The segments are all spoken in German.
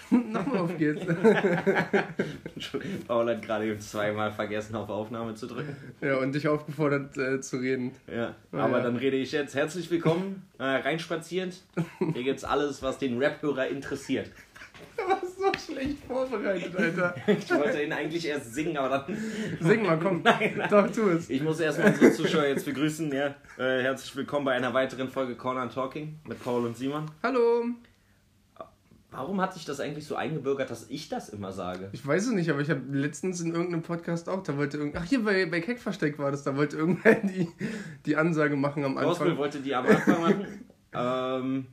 Nochmal auf geht's. Paul hat gerade eben zweimal vergessen, auf Aufnahme zu drücken. Ja, und dich aufgefordert äh, zu reden. Ja, Ah, aber ja. dann rede ich jetzt. Herzlich willkommen, äh, reinspazierend. Hier gibt's alles, was den Rap-Hörer interessiert. Du warst so schlecht vorbereitet, Alter. Ich wollte ihn eigentlich erst singen, aber dann. Sing mal, komm. Nein, nein. Doch, tu es. Ich muss erstmal unsere Zuschauer jetzt begrüßen. Ja. Äh, herzlich willkommen bei einer weiteren Folge Corner Talking mit Paul und Simon. Hallo. Warum hat sich das eigentlich so eingebürgert, dass ich das immer sage? Ich weiß es nicht, aber ich habe letztens in irgendeinem Podcast auch, da wollte irgend... Ach, hier bei, bei Keck versteckt war das, da wollte irgendwer die, die Ansage machen am Anfang. wollte die am Anfang machen. ähm,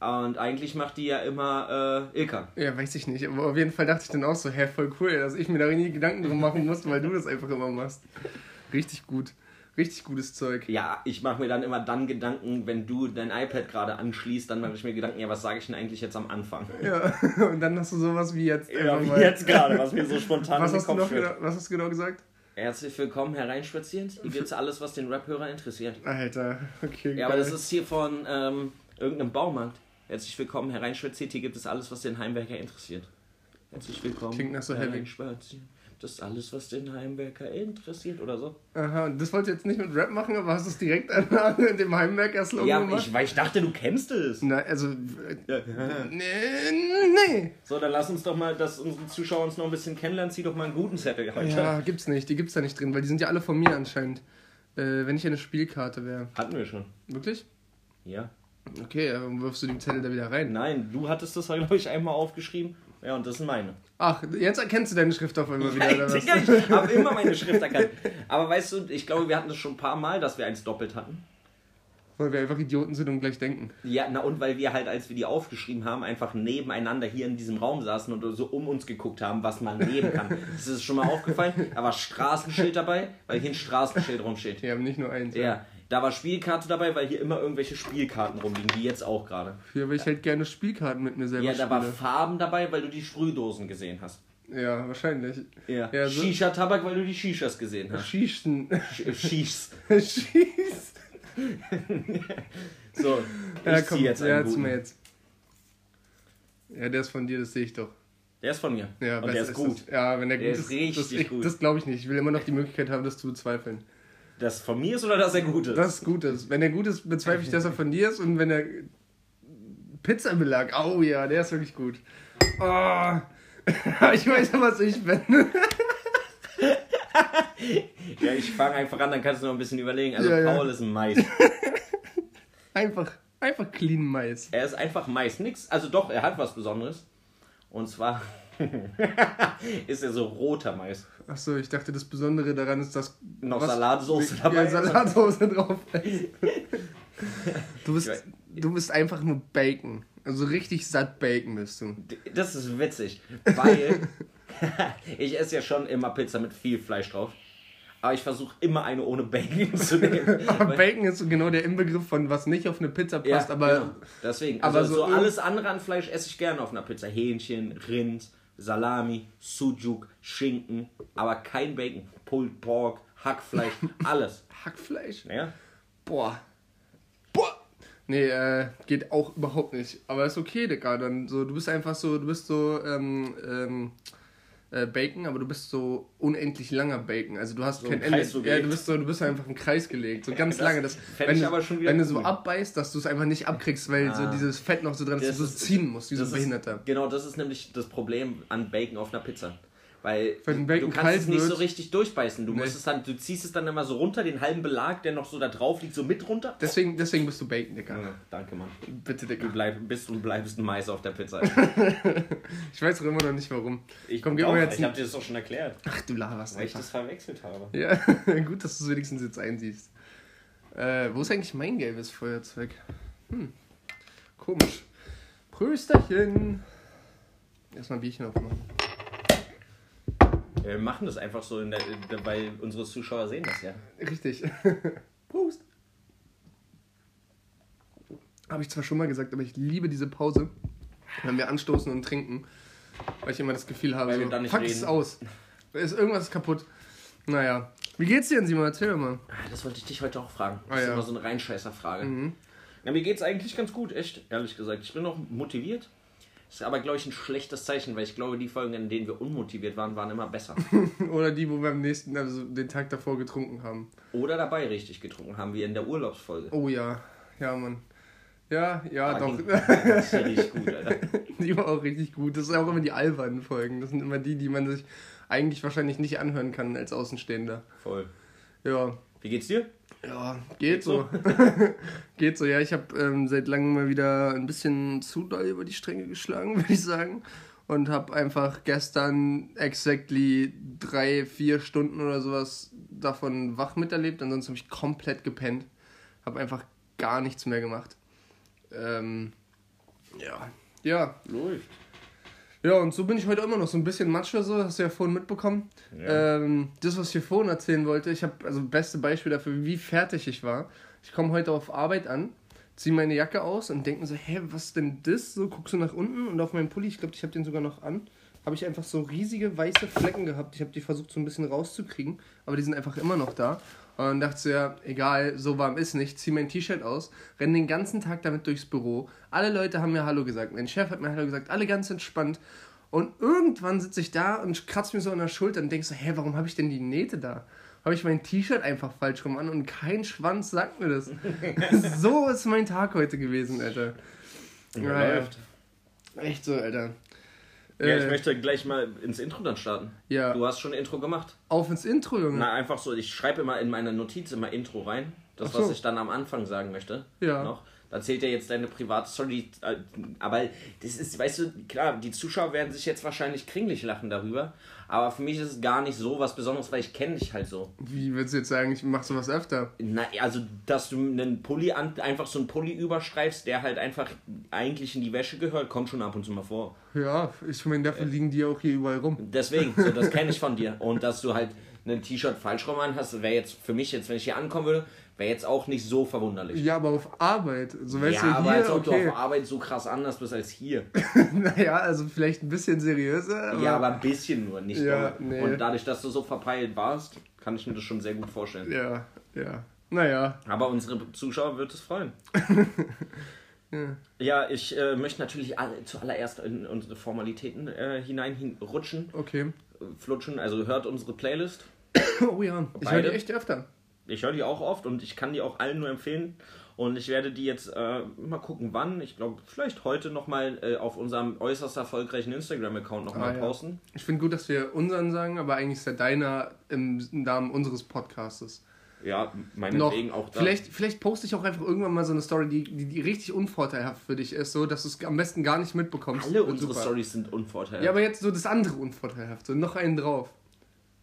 und eigentlich macht die ja immer äh, Ilka. Ja, weiß ich nicht, aber auf jeden Fall dachte ich dann auch so, hä, voll cool, dass ich mir da nie Gedanken drum machen muss, weil du das einfach immer machst. Richtig gut. Richtig gutes Zeug. Ja, ich mache mir dann immer dann Gedanken, wenn du dein iPad gerade anschließt, dann mache ich mir Gedanken, ja, was sage ich denn eigentlich jetzt am Anfang? Ja, und dann hast du sowas wie jetzt. Ja, wie jetzt gerade, was mir so spontan Was in den hast, du Kopf genau, was hast du genau gesagt? Herzlich willkommen hereinspazierend. Hier gibt's alles, was den Rap-Hörer interessiert. Alter, okay. Ja, aber geil. das ist hier von ähm, irgendeinem Baumarkt. Herzlich willkommen hereinspazierend. Hier gibt es alles, was den Heimwerker interessiert. Herzlich willkommen. Klingt nach so heavy. Das ist alles, was den Heimwerker interessiert oder so. Aha, und das wollt ihr jetzt nicht mit Rap machen, aber hast du es direkt an, an dem Heimwerker-Slogan Ja, gemacht? ich, weil ich dachte, du kennst es. Na, also. äh, Ja. Nee, nee. So, dann lass uns doch mal, dass unsere Zuschauer uns noch ein bisschen kennenlernen. Zieh doch mal einen guten Zettel heute. Ja, gibt's nicht. Die gibt's da nicht drin, weil die sind ja alle von mir anscheinend. Äh, wenn ich eine Spielkarte wäre. Hatten wir schon. Wirklich? Ja. Okay, warum wirfst du den Zettel da wieder rein? Nein, du hattest das, glaube ich, einmal aufgeschrieben. Ja, und das sind meine. Ach, jetzt erkennst du deine Schrift auf einmal wieder, was? Digga, ich habe immer meine Schrift erkannt. Aber weißt du, ich glaube, wir hatten das schon ein paar Mal, dass wir eins doppelt hatten. Weil wir einfach Idioten sind und gleich denken. Ja, na und weil wir halt, als wir die aufgeschrieben haben, einfach nebeneinander hier in diesem Raum saßen und so um uns geguckt haben, was man nehmen kann. Das ist schon mal aufgefallen. Da war Straßenschild dabei, weil hier ein Straßenschild rumsteht. Die haben nicht nur eins. Ja, da war Spielkarte dabei, weil hier immer irgendwelche Spielkarten rumliegen, wie jetzt auch gerade. Hier, weil ich halt gerne Spielkarten mit mir selber Ja, da war spiele. Farben dabei, weil du die Sprühdosen gesehen hast. Ja, wahrscheinlich. Ja. Ja, so- Shisha-Tabak, weil du die Shishas gesehen hast. Schießen. Sch- Shishs. Schieß. So, ich Ja, komm, jetzt ja, einen mal jetzt. Ja, der ist von dir, das sehe ich doch. Der ist von mir. Ja, und der ist gut. Das. Ja, wenn der, Der gut ist ist, richtig das, gut. Das glaube ich nicht. Ich will immer noch die Möglichkeit haben, das zu bezweifeln. Das von mir ist oder dass er gut ist? Das ist gut ist. Wenn er gut ist, bezweifle ich, dass er von dir ist. Und wenn er Pizzabelag, oh ja, der ist wirklich gut. Oh. ich weiß ja, was ich bin. Ja, ich fange einfach an, dann kannst du noch ein bisschen überlegen. Also Ja, ja. Paul ist ein Mais. Einfach, einfach clean Mais. Er ist einfach Mais. Nix. Also doch, er hat was Besonderes. Und zwar ist er so roter Mais. Achso, ich dachte, das Besondere daran ist, dass Noch was- Salatsoße ja, dabei ist. Salatsoße drauf ist. Du bist, du bist einfach nur Bacon. Also richtig satt Bacon bist du. Das ist witzig, weil ich esse ja schon immer Pizza mit viel Fleisch drauf. Aber ich versuche immer eine ohne Bacon zu nehmen. Aber Bacon ist so genau der Inbegriff von was nicht auf eine Pizza passt, aber genau. deswegen. aber Also so so, irg- alles andere an Fleisch esse ich gerne auf einer Pizza. Hähnchen, Rind, Salami, Sujuk, Schinken, aber kein Bacon. Pulled Pork, Hackfleisch, alles. Hackfleisch. Ja? Boah. Boah. Nee, äh, geht auch überhaupt nicht. Aber ist okay, Digga. Dann so, du bist einfach so, du bist so, ähm, ähm, äh, Bacon, aber du bist so unendlich langer Bacon. Also du hast So kein Ende. So ja, du bist so, du bist einfach im Kreis gelegt. So ganz Das lange. Das, wenn du, wenn du so abbeißt, dass du es einfach nicht abkriegst, weil so Ah. dieses Fett noch so dran ist, dass Das du es ziehen musst, wie so ein Behinderter. Ist, genau, das ist nämlich das Problem an Bacon auf einer Pizza. Weil Wenn du kannst es nicht wird- so richtig durchbeißen. Du, Nee. musst es dann, du ziehst es dann immer so runter, den halben Belag, der noch so da drauf liegt, so mit runter. Deswegen, deswegen bist du Bacon, Digga. Ja, danke, Mann. Bitte, Du Digga. bleib, bist und bleibst ein Mais auf der Pizza. Ich weiß auch immer noch nicht warum. Ich, Komm, gib doch, mir jetzt ich hab dir das doch schon erklärt, Ach, du laberst weil ich einfach. das verwechselt habe. Ja, gut, dass du es wenigstens jetzt einsiehst. Äh, wo ist eigentlich mein gelbes Feuerzeug? Hm, komisch. Prösterchen. Erstmal ein Bierchen aufmachen. Wir machen das einfach so, der, der, weil unsere Zuschauer sehen das ja. Richtig. Prost. Habe ich zwar schon mal gesagt, aber ich liebe diese Pause, wenn wir anstoßen und trinken, weil ich immer das Gefühl habe, Weil so, fuck es aus. Da ist irgendwas kaputt. Naja. Wie geht's dir denn, Simon? Erzähl doch mal. Ah, Das wollte ich dich heute auch fragen. Das Ah, ist ja. immer so eine Reinscheißer-Frage. Mhm. Ja, mir geht's eigentlich ganz gut, echt, ehrlich gesagt. Ich bin auch motiviert. Das ist aber, glaube ich, ein schlechtes Zeichen, weil ich glaube, die Folgen, in denen wir unmotiviert waren, waren immer besser. Oder die, wo wir am nächsten, also den Tag davor getrunken haben. Oder dabei richtig getrunken haben, wie in der Urlaubsfolge. Oh ja, ja, Mann. Ja, ja, Ah, doch. ging- Das ist richtig gut, Alter. Die war auch richtig gut. Das sind auch immer die albernen Folgen. Das sind immer die, die man sich eigentlich wahrscheinlich nicht anhören kann als Außenstehender. Voll. Ja, Wie geht's dir? ja, geht so. geht so, ja. Ich habe ähm, seit langem mal wieder ein bisschen zu doll über die Stränge geschlagen, würde ich sagen. Und habe einfach gestern exactly drei, vier Stunden oder sowas davon wach miterlebt. Ansonsten habe ich komplett gepennt. Habe einfach gar nichts mehr gemacht. Ähm, ja. Ja, Läuft. Ja, und so bin ich heute immer noch so ein bisschen Matsche, so, hast du ja vorhin mitbekommen. Ja. Ähm, das, was ich hier vorhin erzählen wollte, ich habe also beste Beispiel dafür, wie fertig ich war. Ich komme heute auf Arbeit an, ziehe meine Jacke aus und denke so, hä, was ist denn das? So guckst du nach unten und auf meinem Pulli, ich glaube, ich habe den sogar noch an, habe ich einfach so riesige weiße Flecken gehabt. Ich habe die versucht so ein bisschen rauszukriegen, aber die sind einfach immer noch da. Und dachte ich so, ja, egal, so warm ist nicht, zieh mein T-Shirt aus, renn den ganzen Tag damit durchs Büro. Alle Leute haben mir Hallo gesagt, mein Chef hat mir Hallo gesagt, alle ganz entspannt. Und irgendwann sitze ich da und kratze mir so an der Schulter und denke so, hä, warum habe ich denn die Nähte da? Habe ich mein T-Shirt einfach falsch rum an und kein Schwanz sagt mir das. so ist mein Tag heute gewesen, Alter. Ja, ja. läuft. Echt so, Alter. Ja, ich Äh, möchte gleich mal ins Intro dann starten. ja, Du hast schon Intro gemacht. auf ins Intro, Junge. Na, einfach so, ich schreibe immer in meine Notiz immer Intro rein. Das, so. was ich dann am Anfang sagen möchte. Ja. Noch. Da zählt ja jetzt deine private Story. äh, Aber das ist, weißt du, klar, die Zuschauer werden sich jetzt wahrscheinlich kringlich lachen darüber. Aber für mich ist es gar nicht so was Besonderes, weil ich kenne dich halt so. Wie würdest du jetzt sagen, ich mach sowas öfter? Na, also, dass du einen Pulli an, einfach so einen Pulli überstreifst, der halt einfach eigentlich in die Wäsche gehört, kommt schon ab und zu mal vor. Ja, ich meine, dafür liegen die auch hier überall rum. Deswegen, so, das kenne ich von dir. Und dass du halt ein T-Shirt falsch rum an hast, wäre jetzt für mich jetzt, wenn ich hier ankommen würde, wäre jetzt auch nicht so verwunderlich. Ja, aber auf Arbeit. So weißt ja, du, aber hier, als ob okay. du auf Arbeit so krass anders bist als hier. naja, also vielleicht ein bisschen seriöser. Aber ja, aber ein bisschen nur, nicht Ja, nee. Und dadlich, dass du so verpeilt warst, kann ich mir das schon sehr gut vorstellen. Ja, ja. Naja. Aber unsere Zuschauer wird es freuen. Ja. Ja, ich äh, möchte natürlich alle, zuallererst in unsere Formalitäten äh, hinein hin, rutschen, Okay. äh, flutschen. Also hört unsere Playlist. Oh ja, ich höre die Beide? echt öfter. Ich höre die auch oft und ich kann die auch allen nur empfehlen. Und ich werde die jetzt äh, mal gucken, wann. Ich glaube, vielleicht heute nochmal äh, auf unserem äußerst erfolgreichen Instagram-Account nochmal Ah, ja. posten. Ich finde gut, dass wir unseren sagen, aber eigentlich ist ja deiner im Namen unseres Podcastes. Ja, Noch. meinetwegen auch da. Vielleicht, vielleicht poste ich auch einfach irgendwann mal so eine Story, die, die, die richtig unvorteilhaft für dich ist, so dass du es am besten gar nicht mitbekommst. Alle unsere super. Stories sind unvorteilhaft. Ja, aber jetzt so das andere unvorteilhaft, so noch einen drauf.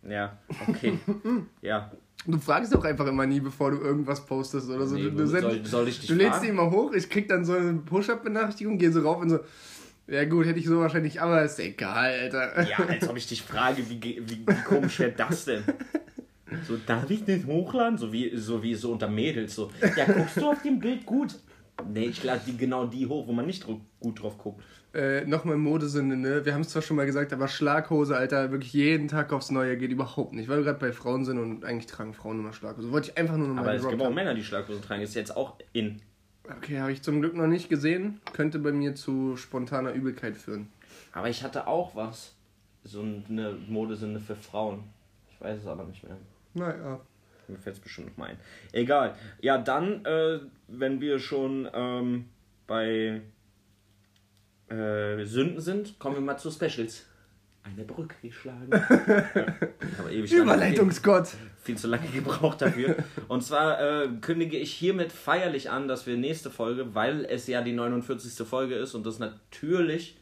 Ja, okay. ja. Du fragst doch einfach immer nie, bevor du irgendwas postest oder so. Nee, du, du, soll, send- soll ich dich du lädst die immer hoch, ich krieg dann so eine Push-Up-Benachrichtigung, gehe so rauf und so, ja gut, hätte ich so wahrscheinlich, aber ist egal, Alter. Ja, als ob ich dich frage, wie, wie, wie komisch wäre das denn? So, darf ich nicht hochladen? So wie, so wie so unter Mädels. So, ja, guckst du auf dem Bild gut? Nee, ich lade die, genau die hoch, wo man nicht gut drauf guckt. Äh, Nochmal Modesinne, ne? Wir haben es zwar schon mal gesagt, aber Schlaghose, Alter, wirklich jeden Tag aufs Neue geht überhaupt nicht, weil wir gerade bei Frauen sind und eigentlich tragen Frauen immer Schlaghose. Wollte ich einfach nur noch Aber es gibt auch haben. Männer, die Schlaghosen tragen. Ist jetzt auch in. Okay, habe ich zum Glück noch nicht gesehen. Könnte bei mir zu spontaner Übelkeit führen. Aber ich hatte auch was. So eine Modesinne für Frauen. Ich weiß es aber nicht mehr. Naja. Mir fällt es bestimmt noch mal ein. Egal. Ja, dann, äh, wenn wir schon ähm, bei äh, Sünden sind, kommen wir mal zu Specials. Eine Brücke geschlagen. aber ewig lange- Überleitungsgott. viel zu lange gebraucht dafür. Und zwar äh, kündige ich hiermit feierlich an, dass wir nächste Folge, weil es ja die 49. Folge ist und das natürlich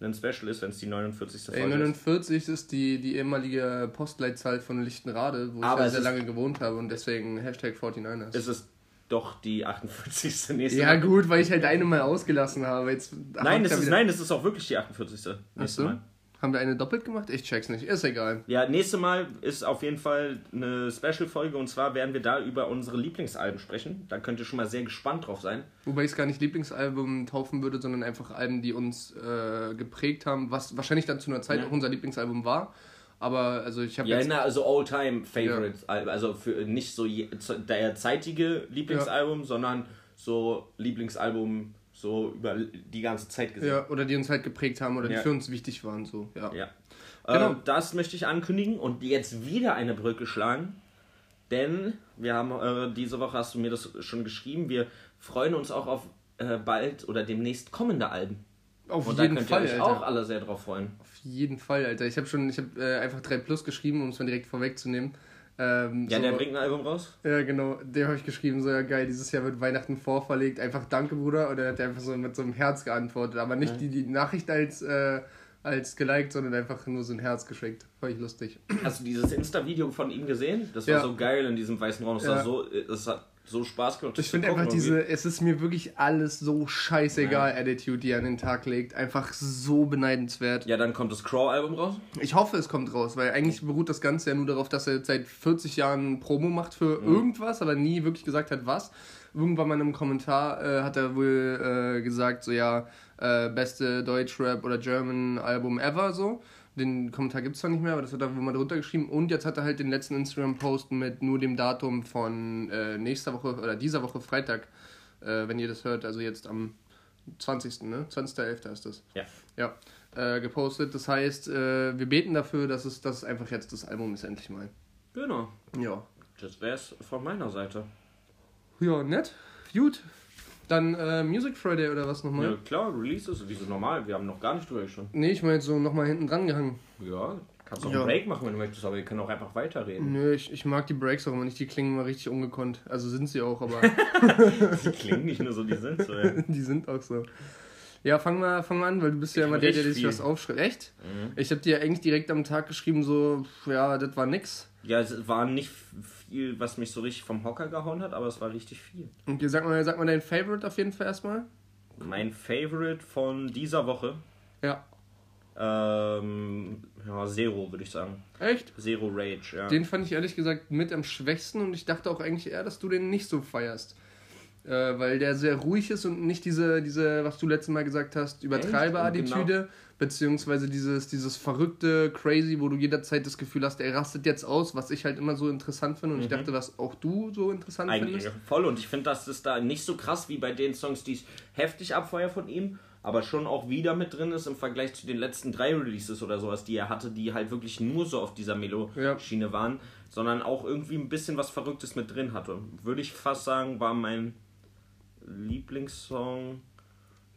ein Special ist, wenn es die 49. Folge ist. 49 ist die, die ehemalige Postleitzahl von Lichtenrade, wo Aber ich ja sehr lange gewohnt habe und deswegen Hashtag 49ers. Es ist doch die 48. nächste ja Mal. gut, weil ich halt eine mal ausgelassen habe. Jetzt Nein, es ist, wieder- nein, es ist auch wirklich die 48. Ach Nächste so? Mal. Haben wir eine doppelt gemacht? Ich check's nicht. Ist egal. Ja, nächste Mal ist auf jeden Fall eine Special-Folge und zwar werden wir da über unsere Lieblingsalben sprechen. Da könnt ihr schon mal sehr gespannt drauf sein. Wobei ich es gar nicht Lieblingsalbum taufen würde, sondern einfach Alben, die uns äh, geprägt haben, was wahrscheinlich dann zu einer Zeit Ja. auch unser Lieblingsalbum war. Aber also ich habe Ja, jetzt. na, also All-Time-Favorite, also für nicht so je, der zeitige Lieblingsalbum, sondern so Lieblingsalbum so über die ganze Zeit gesehen. Ja, oder die uns halt geprägt haben oder die Ja. für uns wichtig waren. So, ja. Ja. Genau. Äh, das möchte ich ankündigen und jetzt wieder eine Brücke schlagen. Denn wir haben äh, diese Woche hast du mir das schon geschrieben. Wir freuen uns auch auf äh, bald oder demnächst kommende Alben. Auf Und jeden da könnt Fall, ihr euch Alter. auch alle sehr drauf freuen. Auf jeden Fall, Alter. Ich habe schon, ich habe äh, einfach 3 Plus geschrieben, um es mal direkt vorwegzunehmen. Ähm, Ja, so, der bringt ein Album raus. Ja, genau. Dem habe ich geschrieben, so, ja geil, dieses Jahr wird Weihnachten vorverlegt. Einfach danke, Bruder. Und er hat einfach so mit so einem Herz geantwortet. Aber nicht die, die Nachricht als, äh, als geliked, sondern einfach nur so ein Herz geschickt. Fand ich lustig. Hast du dieses Insta-Video von ihm gesehen? Das war Ja. so geil in diesem weißen Raum. Das, Ja. war so, das hat so Spaß gemacht. Ich finde einfach irgendwie. diese, es ist mir wirklich alles so scheißegal, Attitude, die er an den Tag legt. Einfach so beneidenswert. Ja, dann kommt das Crow-Album raus. Ich hoffe, es kommt raus, weil eigentlich beruht das Ganze ja nur darauf, dass er jetzt seit 40 Jahren Promo macht für irgendwas, aber nie wirklich gesagt hat, was. Irgendwann mal in einem Kommentar äh, hat er wohl äh, gesagt, so ja, äh, beste Deutschrap oder German Album ever, so. Den Kommentar gibt es zwar nicht mehr, aber das hat er wohl mal drunter geschrieben. Und jetzt hat er halt den letzten Instagram-Post mit nur dem Datum von äh, nächster Woche oder dieser Woche Freitag, äh, wenn ihr das hört, also jetzt am 20. Ne? 20.11. ist das. Ja. Ja, äh, gepostet. Das heißt, äh, wir beten dafür, dass es, dass es einfach jetzt das Album ist, endlich mal. Genau. Ja. Das wär's von meiner Seite. Ja, nett. Gut. Dann äh, Music Friday oder was nochmal? Ja, klar, Releases, wie so normal. Wir haben noch gar nicht drüber schon. Nee, ich meine jetzt so nochmal hinten dran gehangen. Ja, kannst auch Ja. einen Break machen, wenn du möchtest, aber wir können auch einfach weiterreden. Nö, ich, ich mag die Breaks auch immer nicht. Die klingen immer richtig ungekonnt. Also sind sie auch, aber Die klingen nicht nur so, die sind so. Ja. die sind auch so. Ja, fang mal, fang mal an, weil du bist ja Ich immer der, der sich was aufschreibt. Echt? Mhm. Ich habe dir eigentlich direkt am Tag geschrieben, so, ja, das war nix. ja, es war nicht viel, was mich so richtig vom Hocker gehauen hat, aber es war richtig viel. Und dir sag mal, sag mal dein Favorite auf jeden Fall erstmal. Mein Favorite von dieser Woche, Ja. ähm, ja, Zero, würde ich sagen. Echt? Zero Rage, ja. Den fand ich ehrlich gesagt mit am schwächsten und ich dachte auch eigentlich eher, dass du den nicht so feierst. Äh, weil der sehr ruhig ist und nicht diese, diese was du letztes Mal gesagt hast, Übertreiber-Attitüde, beziehungsweise dieses, dieses verrückte, crazy, wo du jederzeit das Gefühl hast, er rastet jetzt aus, was ich halt immer so interessant finde und ich dachte, was auch du so interessant Eigentlich findest. voll und ich finde, das ist da nicht so krass wie bei den Songs, die ich heftig abfeuer von ihm, aber schon auch wieder mit drin ist im Vergleich zu den letzten drei Releases oder sowas, die er hatte, die halt wirklich nur so auf dieser Melo-Schiene waren, sondern auch irgendwie ein bisschen was Verrücktes mit drin hatte. Würde ich fast sagen, war mein Lieblingssong.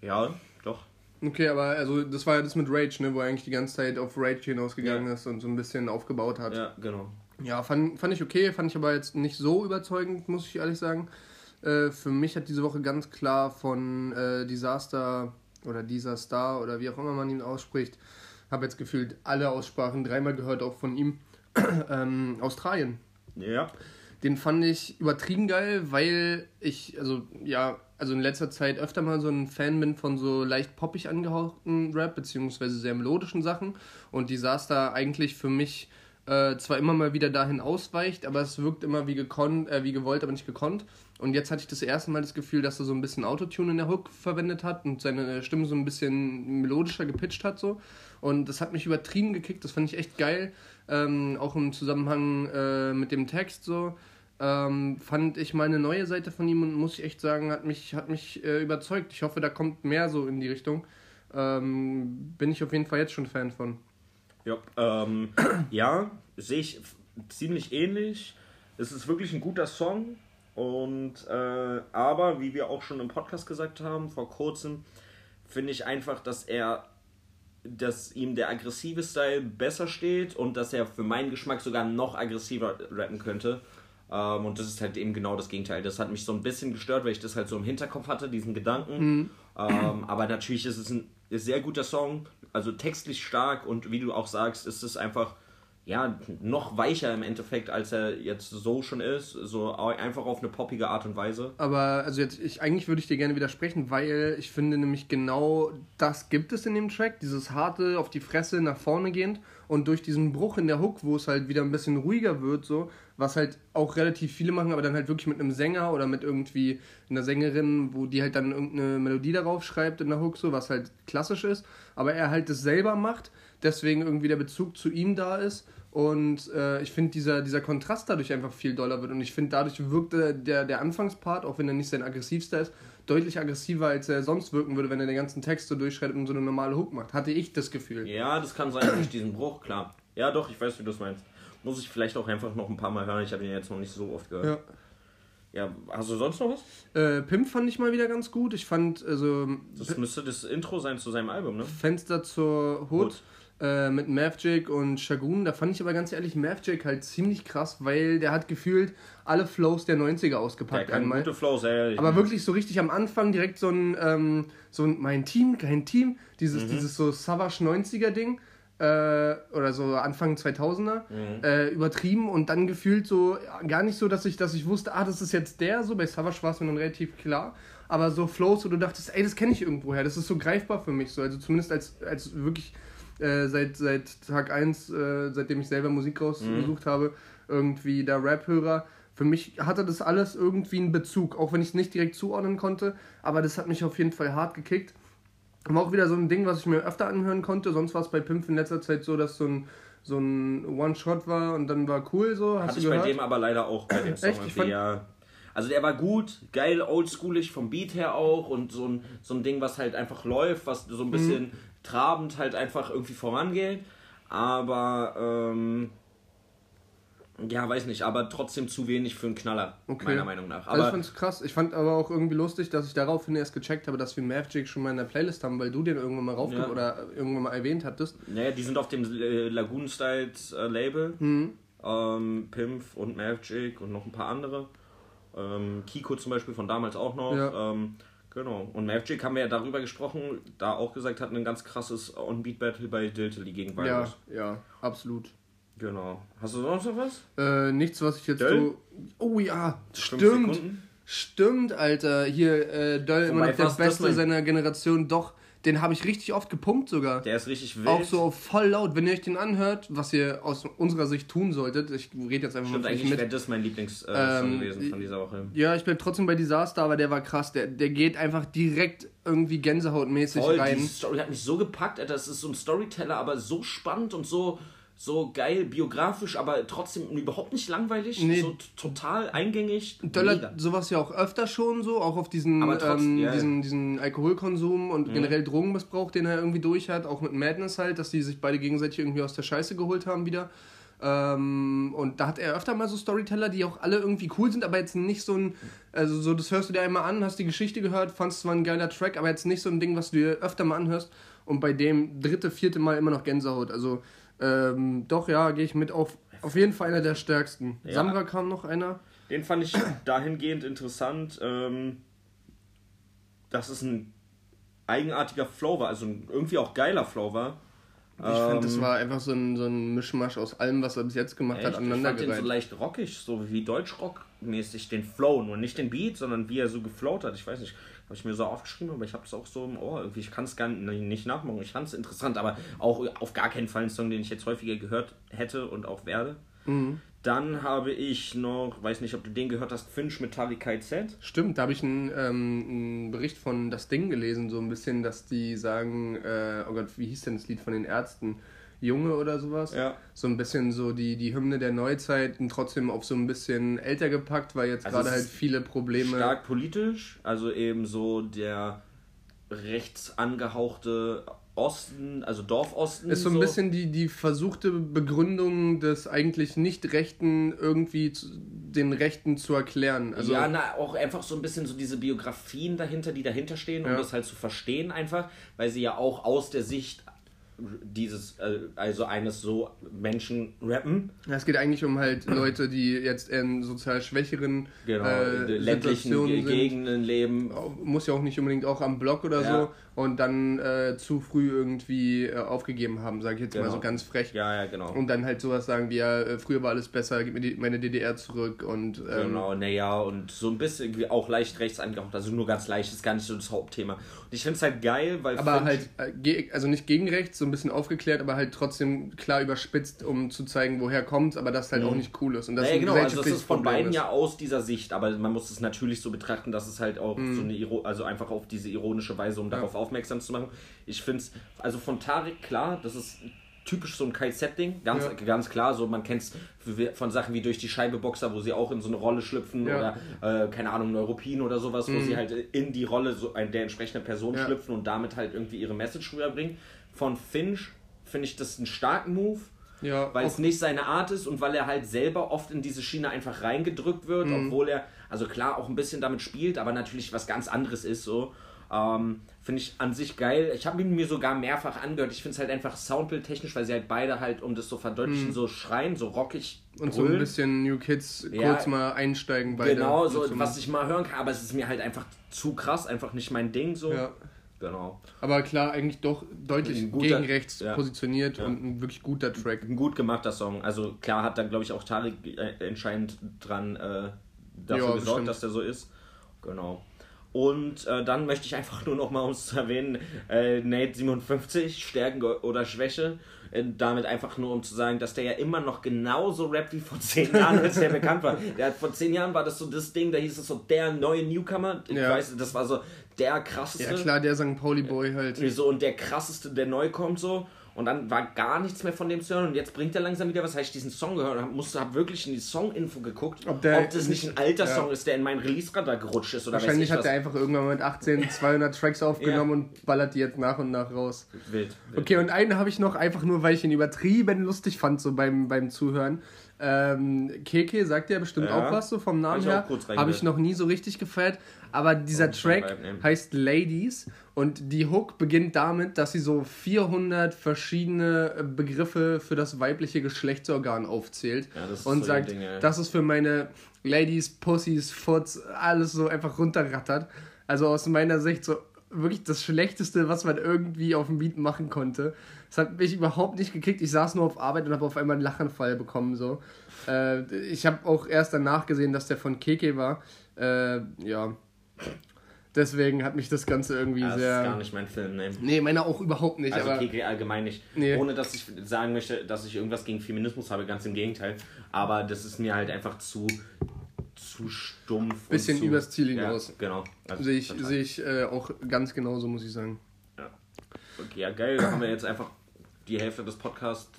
Ja, doch. Okay, aber also das war ja das mit Rage, ne, wo er eigentlich die ganze Zeit auf Rage hinausgegangen Ja. ist und so ein bisschen aufgebaut hat. Ja, genau. Ja, fand, fand ich okay, fand ich aber jetzt nicht so überzeugend, muss ich ehrlich sagen. Äh, für mich hat diese Woche ganz klar von äh, Disaster oder Disaster oder wie auch immer man ihn ausspricht, habe jetzt gefühlt alle Aussprachen dreimal gehört, auch von ihm. ähm, Australien. Ja. Den fand ich übertrieben geil, weil ich, also ja, also in letzter Zeit öfter mal so ein Fan bin von so leicht poppig angehauchten Rap, beziehungsweise sehr melodischen Sachen. Und Disaster eigentlich für mich äh, zwar immer mal wieder dahin ausweicht, aber es wirkt immer wie gekonnt, äh, wie gewollt, aber nicht gekonnt. Und jetzt hatte ich das erste Mal das Gefühl, dass er so ein bisschen Autotune in der Hook verwendet hat und seine Stimme so ein bisschen melodischer gepitcht hat so. Und das hat mich übertrieben gekickt, das fand ich echt geil. Ähm, auch im Zusammenhang äh, mit dem Text so. Ähm, fand ich mal eine neue Seite von ihm und muss ich echt sagen, hat mich, hat mich äh, überzeugt. Ich hoffe, da kommt mehr so in die Richtung. Ähm, bin ich auf jeden Fall jetzt schon Fan von. Ja, ähm, ja sehe ich ziemlich ähnlich. Es ist wirklich ein guter Song. Und äh, aber, wie wir auch schon im Podcast gesagt haben, vor kurzem, finde ich einfach, dass er dass ihm der aggressive Style besser steht und dass er für meinen Geschmack sogar noch aggressiver rappen könnte. Ähm, und das ist halt eben genau das Gegenteil. Das hat mich so ein bisschen gestört, weil ich das halt so im Hinterkopf hatte, diesen Gedanken. Ähm, aber natürlich ist es ein sehr guter Song, also textlich stark und wie du auch sagst, ist es einfach ja noch weicher im Endeffekt, als er jetzt so schon ist. So einfach auf eine poppige Art und Weise. Aber also jetzt, ich, eigentlich würde ich dir gerne widersprechen, weil ich finde nämlich genau das gibt es in dem Track, dieses harte, auf die Fresse, nach vorne gehend und durch diesen Bruch in der Hook, wo es halt wieder ein bisschen ruhiger wird, so, was halt auch relativ viele machen, aber dann halt wirklich mit einem Sänger oder mit irgendwie einer Sängerin, wo die halt dann irgendeine Melodie darauf schreibt in der Hook, so, was halt klassisch ist, aber er halt das selber macht, deswegen irgendwie der Bezug zu ihm da ist und äh, ich finde, dieser, dieser Kontrast dadurch einfach viel doller wird. Und ich finde, dadurch wirkt der, der, der Anfangspart, auch wenn er nicht sein aggressivster ist, deutlich aggressiver, als er sonst wirken würde, wenn er den ganzen Text so durchschreitet und so eine normale Hook macht. Hatte ich das Gefühl. Ja, das kann sein durch diesen Bruch, klar. Ja, doch, ich weiß, wie du es meinst. Muss ich vielleicht auch einfach noch ein paar Mal hören. Ich habe ihn jetzt noch nicht so oft gehört. Ja. Ja, hast du sonst noch was? Äh, Pimp fand ich mal wieder ganz gut. Ich fand, also. Das müsste das Intro sein zu seinem Album, ne? Fenster zur Hood. Hood. Äh, mit Mavjake und Shagun, da fand ich aber ganz ehrlich Mavjake halt ziemlich krass, weil der hat gefühlt alle Flows der 90er Der ausgepackt kann einmal. gute Flows, ey. Aber wirklich so richtig am Anfang direkt so ein, ähm, so ein mein Team, kein Team, dieses, dieses so Savage 90er Ding. Äh, oder so Anfang 2000er äh, übertrieben und dann gefühlt so gar nicht so, dass ich, dass ich wusste, ah, das ist jetzt der, so bei Savage war es mir dann relativ klar, aber so Flows, wo du dachtest, ey, das kenne ich irgendwoher, das ist so greifbar für mich, so, also zumindest als, als wirklich äh, seit, seit Tag 1, äh, seitdem ich selber Musik rausgesucht habe, irgendwie der Rap-Hörer. Für mich hatte das alles irgendwie einen Bezug, auch wenn ich es nicht direkt zuordnen konnte, aber das hat mich auf jeden Fall hart gekickt. War auch wieder so ein Ding, was ich mir öfter anhören konnte. Sonst war es bei Pimp in letzter Zeit so, dass so ein, so ein One-Shot war und dann war cool so. Hast Hatte ich gehört? bei dem aber leider auch bei dem Song. Echt? Ich fand- ja. Also der war gut, geil, oldschoolig vom Beat her auch und so ein, so ein Ding, was halt einfach läuft, was so Mhm. ein bisschen trabend halt einfach irgendwie vorangeht. Aber ähm, ja, weiß nicht, aber trotzdem zu wenig für einen Knaller, Okay. meiner Meinung nach. also ich Aber fand's krass. Ich fand aber auch irgendwie lustig, dass ich daraufhin erst gecheckt habe, dass wir Mavjake schon mal in der Playlist haben, weil du den irgendwann mal raufge Ja. oder irgendwann mal erwähnt hattest. naja, die sind auf dem äh, Lagoon Styles äh, Label. Mhm. Ähm, Pimp und Mavjig und noch ein paar andere. Ähm, Kiko zum Beispiel von damals auch noch. Ja. Ähm, genau. Und Mavjig haben wir ja darüber gesprochen, da auch gesagt, hat ein ganz krasses On-Beat-Battle bei Diltily gegen Ja, Virus. ja, absolut. Genau. Hast du sonst noch was? Äh, nichts, was ich jetzt Döll? so. Oh ja, stimmt. Stimmt, Alter. Hier, äh, Döll immer noch der Beste seiner Generation. Doch, den habe ich richtig oft gepumpt sogar. Der ist richtig wild. Auch so voll laut. Wenn ihr euch den anhört, was ihr aus unserer Sicht tun solltet, ich rede jetzt einfach Stimmt, mal eigentlich mit. wäre das mein Lieblingssong Ähm, gewesen von dieser Woche. Ja, ich bleib trotzdem bei Disaster, aber der war krass. Der, der geht einfach direkt irgendwie gänsehautmäßig Voll, rein. die Story hat mich so gepackt, Alter. Das ist so ein Storyteller, aber so spannend und so, so geil, biografisch, aber trotzdem überhaupt nicht langweilig. Nee. So total eingängig. Döll Mega. sowas ja auch öfter schon so, auch auf diesen, trotzdem, ähm, ja, ja. diesen, diesen Alkoholkonsum und generell Drogenmissbrauch, den er irgendwie durch hat, auch mit Madness halt, dass die sich beide gegenseitig irgendwie aus der Scheiße geholt haben wieder. Ähm, und da hat er öfter mal so Storyteller, die auch alle irgendwie cool sind, aber jetzt nicht so ein, also so, das hörst du dir einmal an, hast die Geschichte gehört, fandst zwar ein geiler Track, aber jetzt nicht so ein Ding, was du dir öfter mal anhörst und bei dem dritte, vierte Mal immer noch Gänsehaut. Also ähm, doch, ja, gehe ich mit auf. Auf jeden Fall einer der stärksten. Ja. Samra kam noch einer. Den fand ich dahingehend interessant, ähm, dass es ein eigenartiger Flow war, also ein irgendwie auch geiler Flow war. Ich fand, das Ähm, war einfach so ein, so ein Mischmasch aus allem, was er bis jetzt gemacht Echt? hat, Ich fand den so aneinandergereiht. leicht rockig, so wie Deutschrock-mäßig, den Flow, nur nicht den Beat, sondern wie er so geflowt hat. Ich weiß nicht, habe ich mir so aufgeschrieben, aber ich habe es auch so im Ohr. Irgendwie, ich kann es gar nicht, nachmachen. Ich fand es interessant, aber auch auf gar keinen Fall ein Song, den ich jetzt häufiger gehört hätte und auch werde. Mhm. Dann habe ich noch, weiß nicht, ob du den gehört hast, Finch mit Tali KZ. Stimmt, da habe ich einen, ähm, einen Bericht von Das Ding gelesen, so ein bisschen, dass die sagen, äh, oh Gott, wie hieß denn das Lied von den Ärzten? Junge oder sowas? Ja. So ein bisschen so die, die Hymne der Neuzeit und trotzdem auf so ein bisschen älter gepackt, weil jetzt Also gerade halt viele Probleme. Stark politisch, also eben so der rechts angehauchte Osten, also Dorfosten. Ist so ein bisschen die, die versuchte Begründung des eigentlich nicht Rechten irgendwie zu, den Rechten zu erklären. Also, ja, na, auch einfach so ein bisschen so diese Biografien dahinter, die dahinter stehen, um Ja. das halt zu verstehen einfach, weil sie ja auch aus der Sicht dieses, äh, also eines so Menschen rappen. Es geht eigentlich um halt Leute, die jetzt in sozial schwächeren Genau, äh, ländlichen Situationen. Gegenden leben. Muss ja auch nicht unbedingt auch am Block oder Ja. so und dann äh, zu früh irgendwie äh, aufgegeben haben, sage ich jetzt mal Genau. so ganz frech. Ja, ja, genau. Und dann halt sowas sagen wie, ja, äh, früher war alles besser, gib mir die, meine DDR zurück und ähm, Genau, naja, und so ein bisschen auch leicht rechts angehaucht, also nur ganz leicht, ist gar nicht so das Hauptthema. Und ich finde es halt geil, weil. aber halt, äh, also nicht gegen rechts, so ein bisschen aufgeklärt, aber halt trotzdem klar überspitzt, um zu zeigen, woher kommt, aber das halt auch nicht cool ist. Und das Mhm. Ja, ein genau, also das ist von Problem beiden ist. ja aus dieser Sicht, aber man muss es natürlich so betrachten, dass es halt auch Mhm. so eine also einfach auf diese ironische Weise, um darauf aufmerksam zu machen. Ich finde es, also von Tarek klar, das ist typisch so ein Kai-Set-Ding, ganz, Ja. ganz klar. So, man kennt es von Sachen wie durch die Scheibe Boxer, wo sie auch in so eine Rolle schlüpfen Ja. oder, äh, keine Ahnung, Neuropin oder sowas, wo Mhm. sie halt in die Rolle so ein- der entsprechenden Person Ja. schlüpfen und damit halt irgendwie ihre Message rüberbringen. Von Finch finde ich das einen starken Move Ja, weil es nicht seine Art ist und weil er halt selber oft in diese Schiene einfach reingedrückt wird, Mhm. obwohl er, also klar, auch ein bisschen damit spielt, aber natürlich was ganz anderes ist so. Ähm, finde ich an sich geil. Ich habe ihn mir sogar mehrfach angehört. Ich finde es halt einfach soundbildtechnisch, weil sie halt beide halt, um das so verdeutlichen, so schreien, so rockig und so ein brüllen. bisschen New Kids Ja. kurz mal einsteigen bei Genau, so, was ich mal hören kann, aber es ist mir halt einfach zu krass, einfach nicht mein Ding so. Ja. Genau. Aber klar, eigentlich doch deutlich guter- gegen rechts ja. positioniert Ja. und ein wirklich guter Track. Ein gut gemachter Song. Also klar hat dann, glaube ich, auch Tarek äh, entscheidend dran äh, dafür Ja, gesorgt, bestimmt. dass der so ist. Genau. Und äh, dann möchte ich einfach nur noch mal, um es zu erwähnen, äh, Nate 57, Stärken oder Schwäche. Äh, damit einfach nur, um zu sagen, dass der ja immer noch genauso rappt wie vor zehn Jahren, als der bekannt war. Der hat vor zehn Jahren war das so das Ding, da hieß es so der neue Newcomer. Ich Ja. weiß, das war so der krasseste. Ja klar, der St. Pauli-Boy halt. So, und der krasseste, der neu kommt, so. Und dann war gar nichts mehr von dem zu hören. Und jetzt bringt er langsam wieder was. Habe ich diesen Song gehört und hab, musste, hab wirklich in die Song-Info geguckt, Ob ob, der das nicht ein alter ja. Song ist, der in meinen Release-Radar gerutscht ist. Oder Wahrscheinlich hat er einfach irgendwann mit 18 200 Tracks aufgenommen und ballert die jetzt nach und nach raus. Wild. wild. Okay, und einen habe ich noch, einfach nur, weil ich ihn übertrieben lustig fand, so beim, beim Zuhören. Ähm, Keke sagt ja bestimmt Ja. auch was, so vom Namen her. Habe ich noch nie so richtig gefeiert. Aber dieser Oh, Track heißt Ladies und die Hook beginnt damit, dass sie so 400 verschiedene Begriffe für das weibliche Geschlechtsorgan aufzählt Ja, das ist und so sagt, Ding, das ist für meine Ladies, Pussies, Foots, alles so einfach runterrattert. Also aus meiner Sicht so wirklich das Schlechteste, was man irgendwie auf dem Beat machen konnte. Das hat mich überhaupt nicht gekickt. Ich saß nur auf Arbeit und habe auf einmal einen Lachanfall bekommen. So. Äh, ich habe auch erst danach gesehen, dass der von Keke war. Äh, ja. Deswegen hat mich das Ganze irgendwie Ja, das ist sehr. gar nicht mein Film, ne. Nee, meiner auch überhaupt nicht. Also aber KK allgemein nicht. Nee. Ohne dass ich sagen möchte, dass ich irgendwas gegen Feminismus habe, ganz im Gegenteil. Aber das ist mir halt einfach zu, zu stumpf. und Bisschen zu, übers Ziel ja, hinaus. Genau. Also sehe ich, sehe ich äh, auch ganz genauso, muss ich sagen. Ja. Okay, ja geil, haben wir jetzt einfach die Hälfte des Podcasts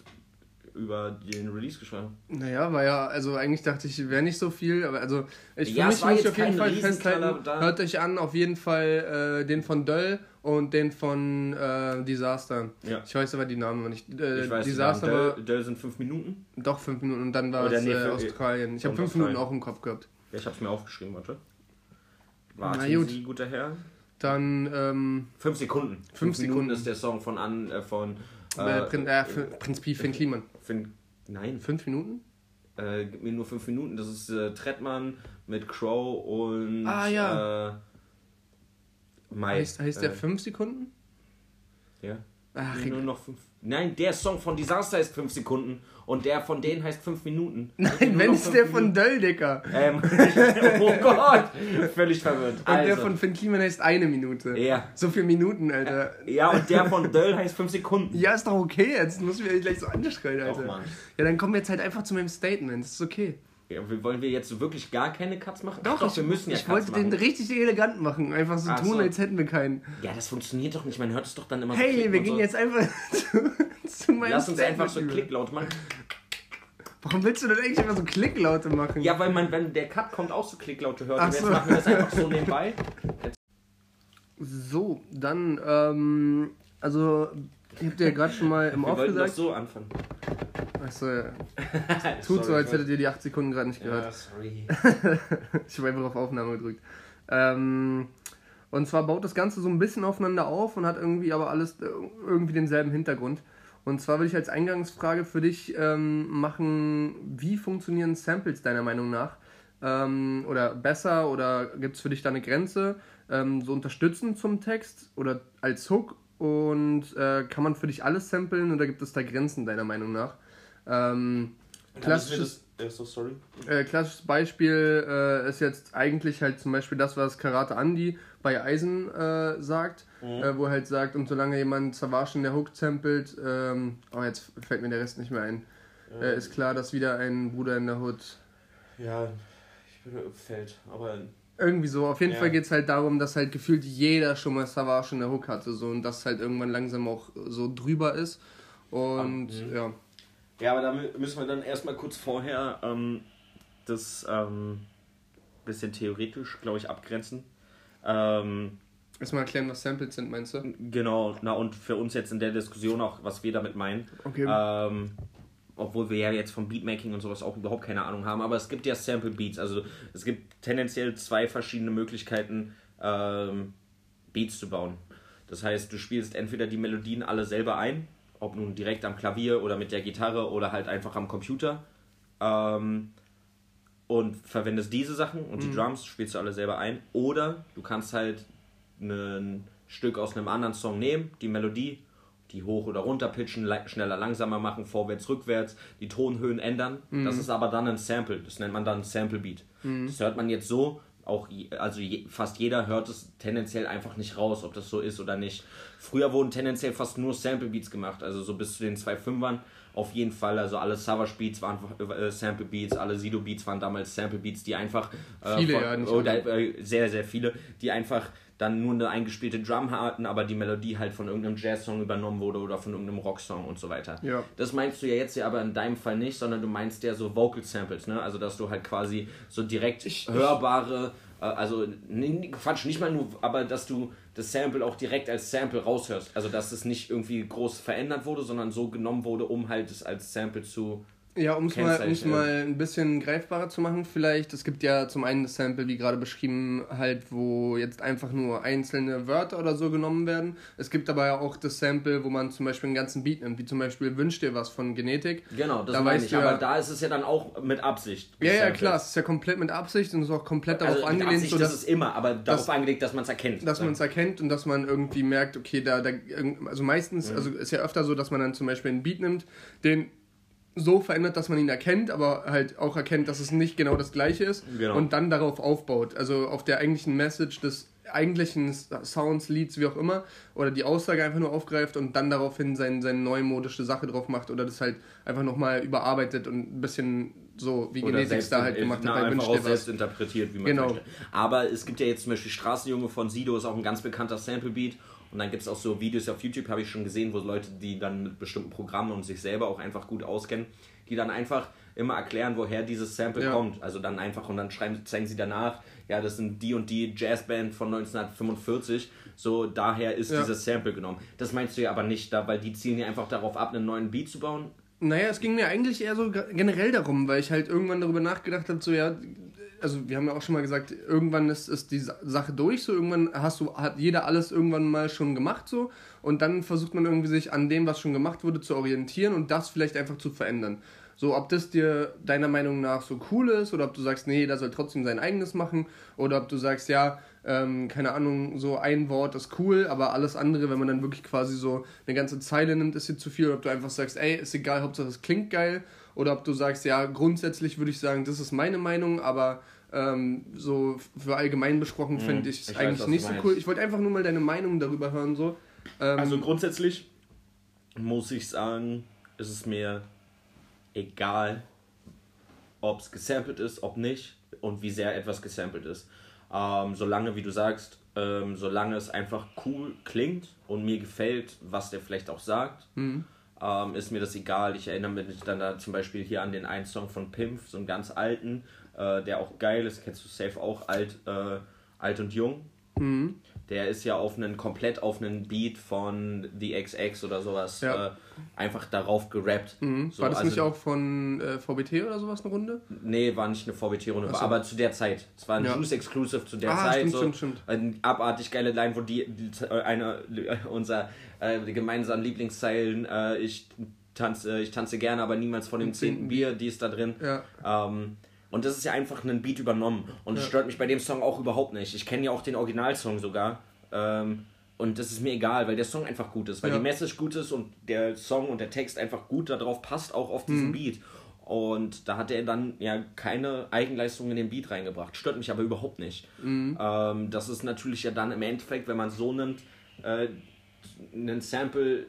über den Release gesprochen. Naja, war ja, also eigentlich dachte ich, wäre nicht so viel, aber also ich Ja, für es mich jetzt auf jeden Fall festhalten, da. hört euch an, auf jeden Fall äh, den von Döll und den von äh, Disaster. Ja. Ich weiß aber die Namen noch nicht. Äh, Ich weiß, Disaster Döll, war Döll sind fünf Minuten. doch fünf Minuten und dann war Oder es nee, äh, Australien. Ich habe fünf Minuten Australien. auch im Kopf gehabt. Ja, ich hab's mir aufgeschrieben, warte. Na Warten gut. Sie, guter Herr. Dann Fünf ähm, Sekunden. Fünf, Fünf Minuten Sekunden. ist der Song von an äh, von äh, äh, Prin äh, Prinz Pi, Finn Kliman. Finn, nein, Fünf Minuten? äh, gib mir nur fünf Minuten. Das ist äh, Trettmann mit Crow und Ah, ja. äh, Mai. Heißt, heißt der äh, fünf Sekunden? Ja. Ach, nur noch fünf. Nein, der Song von Disaster heißt fünf Sekunden und der von denen heißt fünf Minuten. Nein, wenn es fünf der von Minuten. Döll, Dicker. Ähm, oh Gott, völlig verwirrt. Und der Also, von Finn Kliman heißt eine Minute. Ja. So viele Minuten, Alter. ja, und der von Döll heißt fünf Sekunden. Ja, ist doch okay, jetzt muss ich mir gleich so anschreien, Alter. Mann. Ja, dann kommen wir jetzt halt einfach zu meinem Statement, das ist okay. Ja, wir- wollen wir jetzt wirklich gar keine Cuts machen? Doch, Ach ich, wir müssen ja ich Cuts wollte machen. den richtig elegant machen, einfach so Ach tun, so. als hätten wir keinen. Ja, das funktioniert doch nicht. Man hört es doch dann immer so Hey, wir gehen so. jetzt einfach zu, zu meinem Lass uns Statement einfach so. Klicklaut machen. Warum willst du denn eigentlich immer so Klicklaute machen? Ja, weil man, wenn der Cut kommt, auch so Klicklaute hört. Ach und jetzt so. machen wir das einfach so nebenbei. So, dann, ähm, also, ich hab dir ja gerade schon mal im Wir Off wollten doch gesagt. so anfangen. Achso, ja. Tut so, als hättet ihr die 8 Sekunden gerade nicht gehört. Ja, sorry. Ich habe einfach auf Aufnahme gedrückt. Ähm, und zwar baut das Ganze so ein bisschen aufeinander auf und hat irgendwie aber alles äh, irgendwie denselben Hintergrund. Und zwar will ich als Eingangsfrage für dich ähm, machen, wie funktionieren Samples deiner Meinung nach? Ähm, oder besser oder gibt es für dich da eine Grenze? Ähm, so unterstützend zum Text oder als Hook? Und äh, kann man für dich alles samplen oder gibt es da Grenzen deiner Meinung nach? Ähm, klassisches, Ja, so sorry. äh, klassisches Beispiel äh, ist jetzt eigentlich halt zum Beispiel das, was Karate Andy bei Eisen äh, sagt, äh, wo er halt sagt, und solange jemand Savage in der Hook samplet, ähm, oh jetzt fällt mir der Rest nicht mehr ein, äh, ist klar, dass wieder ein Bruder in der Hood Ja, ich bin fällt, aber irgendwie so. Auf jeden Ja. Fall geht es halt darum, dass halt gefühlt jeder schon mal Savage in der Hook hatte so und das halt irgendwann langsam auch so drüber ist. Und Mhm. ja. Ja, aber da mü- müssen wir dann erstmal kurz vorher ähm, das ähm, bisschen theoretisch, glaube ich, abgrenzen. Ähm, Erstmal erklären, was Samples sind, meinst du? genau, na und für uns jetzt in der Diskussion auch, was wir damit meinen. Okay. Ähm, obwohl wir ja jetzt vom Beatmaking und sowas auch überhaupt keine Ahnung haben, aber es gibt ja Sample Beats, also es gibt tendenziell zwei verschiedene Möglichkeiten, ähm, Beats zu bauen. Das heißt, du spielst entweder die Melodien alle selber ein, ob nun direkt am Klavier oder mit der Gitarre oder halt einfach am Computer. Ähm, und verwendest diese Sachen und die Drums spielst du alle selber ein. Oder du kannst halt ein Stück aus einem anderen Song nehmen, die Melodie, die hoch oder runter pitchen, le- schneller, langsamer machen, vorwärts, rückwärts, die Tonhöhen ändern. Das ist aber dann ein Sample. Das nennt man dann Sample Beat. Das hört man jetzt so. Auch also je, fast jeder hört es tendenziell einfach nicht raus, ob das so ist oder nicht. Früher wurden tendenziell fast nur Sample Beats gemacht, also so bis zu den 2.5ern auf jeden Fall. Also alle Savage Beats waren äh, Sample Beats, alle Sido Beats waren damals Sample Beats, die einfach äh, Viele, von, ja, nicht oder, äh, sehr, sehr viele, die einfach dann nur eine eingespielte Drum hatten, aber die Melodie halt von irgendeinem Jazz-Song übernommen wurde oder von irgendeinem Rocksong und so weiter. Ja. Das meinst du ja jetzt ja aber in deinem Fall nicht, sondern du meinst ja so Vocal Samples, ne? Also dass du halt quasi so direkt Ich- hörbare, äh, also nee, Quatsch, nicht mal nur, aber dass du das Sample auch direkt als Sample raushörst. Also dass es nicht irgendwie groß verändert wurde, sondern so genommen wurde, um halt es als Sample zu. Ja, um es mal, um's mal ein bisschen greifbarer zu machen, vielleicht. Es gibt ja zum einen das Sample, wie gerade beschrieben, halt, wo jetzt einfach nur einzelne Wörter oder so genommen werden. Es gibt aber ja auch das Sample, wo man zum Beispiel einen ganzen Beat nimmt, wie zum Beispiel Wünsch dir was von Genetik. Genau, das Da meine ich. ja- aber da ist es ja dann auch mit Absicht. Ja, ja, klar, es ist ja komplett mit Absicht und es ist auch komplett darauf Also mit angelehnt, Absicht so ist dass, es immer, aber darauf dass- angelegt, dass man es erkennt. dass man es erkennt und dass man irgendwie merkt, okay, da, da also meistens, also ist ja öfter so, dass man dann zum Beispiel einen Beat nimmt, den so verändert, dass man ihn erkennt, aber halt auch erkennt, dass es nicht genau das gleiche ist Genau. und dann darauf aufbaut. Also auf der eigentlichen Message des eigentlichen Sounds, Leads, wie auch immer, oder die Aussage einfach nur aufgreift und dann daraufhin sein, seine neumodische Sache drauf macht oder das halt einfach nochmal überarbeitet und ein bisschen so wie Genetics da halt gemacht hat, bei Wünsch dir selbst interpretiert, wie man Genau. möchte. Aber es gibt ja jetzt zum Beispiel Straßenjunge von Sido, ist auch ein ganz bekannter Sample-Beat. Und dann gibt es auch so Videos auf YouTube, habe ich schon gesehen, wo Leute, die dann mit bestimmten Programmen und sich selber auch einfach gut auskennen, die dann einfach immer erklären, woher dieses Sample Ja. kommt. Also dann einfach und dann schreiben, zeigen sie danach, ja, das sind die und die Jazzband von 1945. So, daher ist Ja. dieses Sample genommen. Das meinst du ja aber nicht, da, weil die zielen ja einfach darauf ab, einen neuen Beat zu bauen. Naja, es ging mir eigentlich eher so ge- generell darum, weil ich halt irgendwann darüber nachgedacht habe, so ja, also wir haben ja auch schon mal gesagt, irgendwann ist, ist die Sa- Sache durch, so irgendwann hast du, hat jeder alles irgendwann mal schon gemacht so und dann versucht man irgendwie sich an dem, was schon gemacht wurde, zu orientieren und das vielleicht einfach zu verändern. So, ob das dir deiner Meinung nach so cool ist oder ob du sagst, nee, jeder soll trotzdem sein eigenes machen oder ob du sagst, ja, ähm, keine Ahnung, so ein Wort ist cool, aber alles andere, wenn man dann wirklich quasi so eine ganze Zeile nimmt, ist dir zu viel oder ob du einfach sagst, ey, ist egal, Hauptsache es klingt geil oder ob du sagst, ja, grundsätzlich würde ich sagen, das ist meine Meinung, aber ähm, so für allgemein besprochen finde ich es Mhm. ich weiß, eigentlich was nicht so cool. Ich wollte einfach nur mal deine Meinung darüber hören, so. Ähm, Also grundsätzlich muss ich sagen, ist es mir egal, ob es gesampelt ist, ob nicht und wie sehr etwas gesampelt ist. Ähm, solange, wie du sagst, ähm, solange es einfach cool klingt und mir gefällt, was der vielleicht auch sagt, ähm, ist mir das egal. Ich erinnere mich dann da zum Beispiel hier an den einen Song von Pimp, so einen ganz alten, äh, der auch geil ist, kennst du safe auch, alt, äh, alt und jung. Der ist ja auf einen komplett auf einen Beat von The XX oder sowas Ja. äh, einfach darauf gerappt. mhm. So, war das also- nicht auch von äh, VBT oder sowas eine Runde? Nee, war nicht eine VBT-Runde, so. aber zu der Zeit. Es war ein Ja. Juice Exclusive zu der Ah, Zeit. stimmt, so. stimmt, stimmt. Eine abartig geile Line, wo die, die eine unser äh, gemeinsamen Lieblingszeilen, äh, ich tanze, ich tanze gerne, aber niemals von dem zehnten Bier, die ist da drin. Ja. Ähm, und das ist ja einfach ein Beat übernommen. Und das stört mich bei dem Song auch überhaupt nicht. Ich kenne ja auch den Originalsong sogar. Ähm, und das ist mir egal, weil der Song einfach gut ist, weil Ja. die Message gut ist und der Song und der Text einfach gut darauf passt, auch auf diesen Beat. Und da hat er dann ja keine Eigenleistung in den Beat reingebracht. Stört mich aber überhaupt nicht. Ähm, das ist natürlich ja dann im Endeffekt, wenn man so nimmt, äh, ein Sample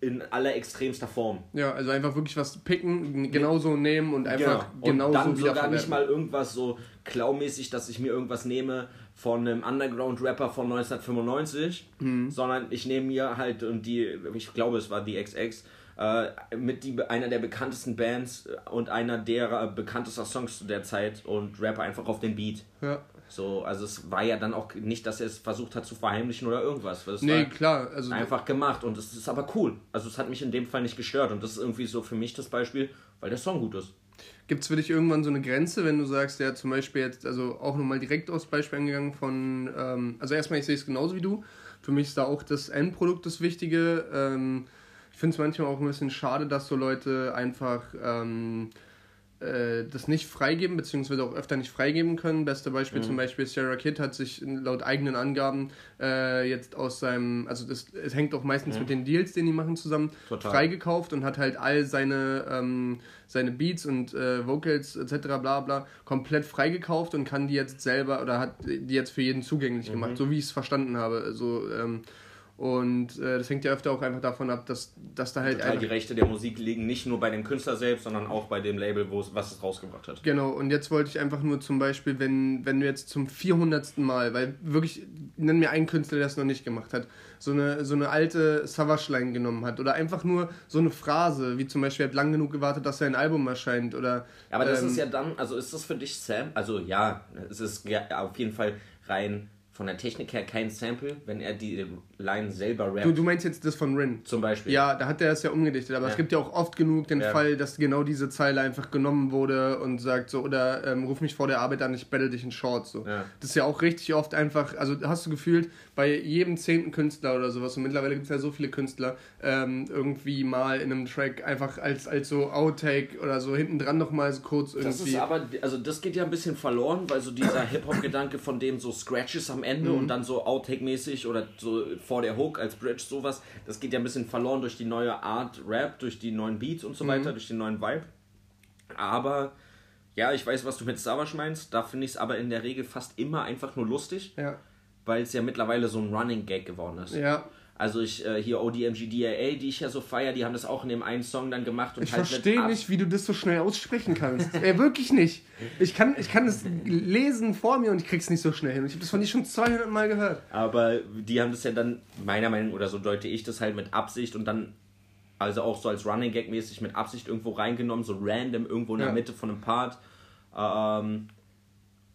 in aller extremster Form. Ja, also einfach wirklich was picken, genauso nehmen und einfach Genau. Und genauso dann sogar wiederverwerten. nicht mal irgendwas so klaumäßig, dass ich mir irgendwas nehme von einem Underground-Rapper von 1995, Mhm. sondern ich nehme mir halt, und die, ich glaube es war die XX, äh, mit die, einer der bekanntesten Bands und einer der bekanntesten Songs zu der Zeit und rappe einfach auf den Beat. Ja. So, also es war ja dann auch nicht, dass er es versucht hat zu verheimlichen oder irgendwas. Das Nee, war klar. Also einfach gemacht und es ist aber cool. Also es hat mich in dem Fall nicht gestört und das ist irgendwie so für mich das Beispiel, weil der Song gut ist. Gibt es für dich irgendwann so eine Grenze, wenn du sagst, ja, zum Beispiel jetzt, also auch nochmal direkt aufs Beispiel angegangen von, ähm, also erstmal, ich sehe es genauso wie du. Für mich ist da auch das Endprodukt das Wichtige. Ähm, ich finde es manchmal auch ein bisschen schade, dass so Leute einfach ähm, äh, das nicht freigeben, beziehungsweise auch öfter nicht freigeben können. Beste Beispiel zum Beispiel, Sarah Kid hat sich laut eigenen Angaben äh, jetzt aus seinem, also das, es hängt auch meistens mit den Deals, den die machen zusammen, Total. freigekauft und hat halt all seine, ähm, seine Beats und äh, Vocals etc. bla bla komplett freigekauft und kann die jetzt selber oder hat die jetzt für jeden zugänglich gemacht, so wie ich es verstanden habe. Also, ähm, und äh, das hängt ja öfter auch einfach davon ab, dass, dass da halt Total die Rechte der Musik liegen nicht nur bei dem Künstler selbst, sondern auch bei dem Label, wo es, was es rausgebracht hat. Genau, und jetzt wollte ich einfach nur zum Beispiel, wenn, wenn du jetzt zum 400. Mal, weil wirklich, nenn mir einen Künstler, der es noch nicht gemacht hat, so eine, so eine alte Savage-Line genommen hat oder einfach nur so eine Phrase, wie zum Beispiel, er hat lang genug gewartet, dass sein Album erscheint oder... Aber das ähm, ist ja dann, also ist das für dich Sam? Also ja, es ist ja auf jeden Fall rein von der Technik her kein Sample, wenn er die Line selber rappt, Du, du meinst jetzt das von Rin? zum Beispiel. Ja, da hat er es ja umgedichtet, aber Ja. es gibt ja auch oft genug den Ja. Fall, dass genau diese Zeile einfach genommen wurde und sagt so, oder ähm, ruf mich vor der Arbeit an, ich battle dich in Shorts. So. Ja. Das ist ja auch richtig oft einfach, also hast du gefühlt, bei jedem zehnten Künstler oder sowas, und mittlerweile gibt es ja so viele Künstler, ähm, irgendwie mal in einem Track einfach als, als so Outtake oder so hinten dran nochmal so kurz irgendwie. Das ist aber, also das geht ja ein bisschen verloren, weil so dieser Hip-Hop-Gedanke von dem so Scratches am Ende und dann so Outtake-mäßig oder so vor der Hook als Bridge sowas, das geht ja ein bisschen verloren durch die neue Art Rap, durch die neuen Beats und so weiter, durch den neuen Vibe. Aber ja, ich weiß, was du mit Savage meinst, da finde ich es aber in der Regel fast immer einfach nur lustig, ja, weil es ja mittlerweile so ein Running Gag geworden ist. ja. Also ich, äh, hier ODMG DAA, die ich ja so feier, die haben das auch in dem einen Song dann gemacht und Ich halt verstehe nicht, wie du das so schnell aussprechen kannst. Ey, wirklich nicht. Ich kann, ich kann es lesen vor mir und ich krieg's nicht so schnell hin. Ich habe das von dir schon 200 Mal gehört. Aber die haben das ja dann, meiner Meinung nach, oder so deute ich das halt mit Absicht und dann, also auch so als Running Gag mäßig mit Absicht irgendwo reingenommen, so random irgendwo in Ja. der Mitte von einem Part. Ähm,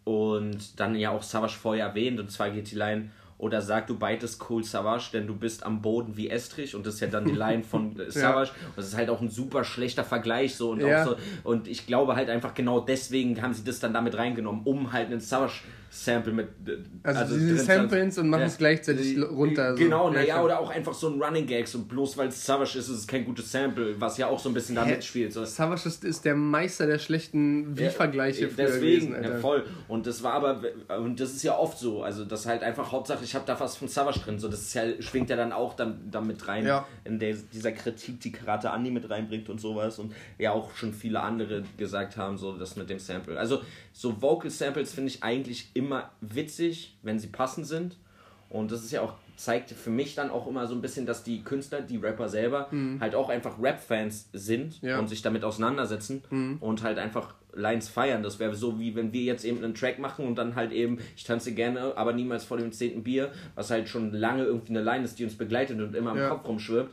und dann ja auch Savage vorher erwähnt, und zwar geht die Line, oder sag du beitest Cool Savage, denn du bist am Boden wie Estrich und das ist ja dann die Line von äh, Savage. Und das ist halt auch ein super schlechter Vergleich so und Ja. auch so. Und ich glaube halt einfach genau deswegen haben sie das dann damit reingenommen, um halt einen Savage Sample mit. äh, Also, sie samplen's und machen Ja. es gleichzeitig runter. so. Genau, Ja, naja, oder auch einfach so ein Running Gag, so bloß weil es Savage ist, ist es kein gutes Sample, was ja auch so ein bisschen da Hä? mitspielt. So. Savage ist, ist der Meister der schlechten Wie-Vergleiche Ja, früher Deswegen, gewesen, ja, voll. Und das war aber, und das ist ja oft so, also das halt einfach Hauptsache, ich habe da was von Savage drin, so das ist ja, schwingt ja dann auch dann, dann mit rein, Ja. in der, dieser Kritik, die Karate Andi mit reinbringt und sowas und ja auch schon viele andere gesagt haben, so das mit dem Sample. Also so Vocal Samples finde ich eigentlich immer witzig, wenn sie passend sind. Und das ist ja auch, zeigt für mich dann auch immer so ein bisschen, dass die Künstler, die Rapper selber, halt auch einfach Rap-Fans sind Mhm. Ja. Mhm. und sich damit auseinandersetzen und halt einfach Lines feiern. Das wäre so, wie wenn wir jetzt eben einen Track machen und dann halt eben, ich tanze gerne, aber niemals vor dem zehnten Bier, was halt schon lange irgendwie eine Line ist, die uns begleitet und immer im Ja. Kopf rumschwirrt,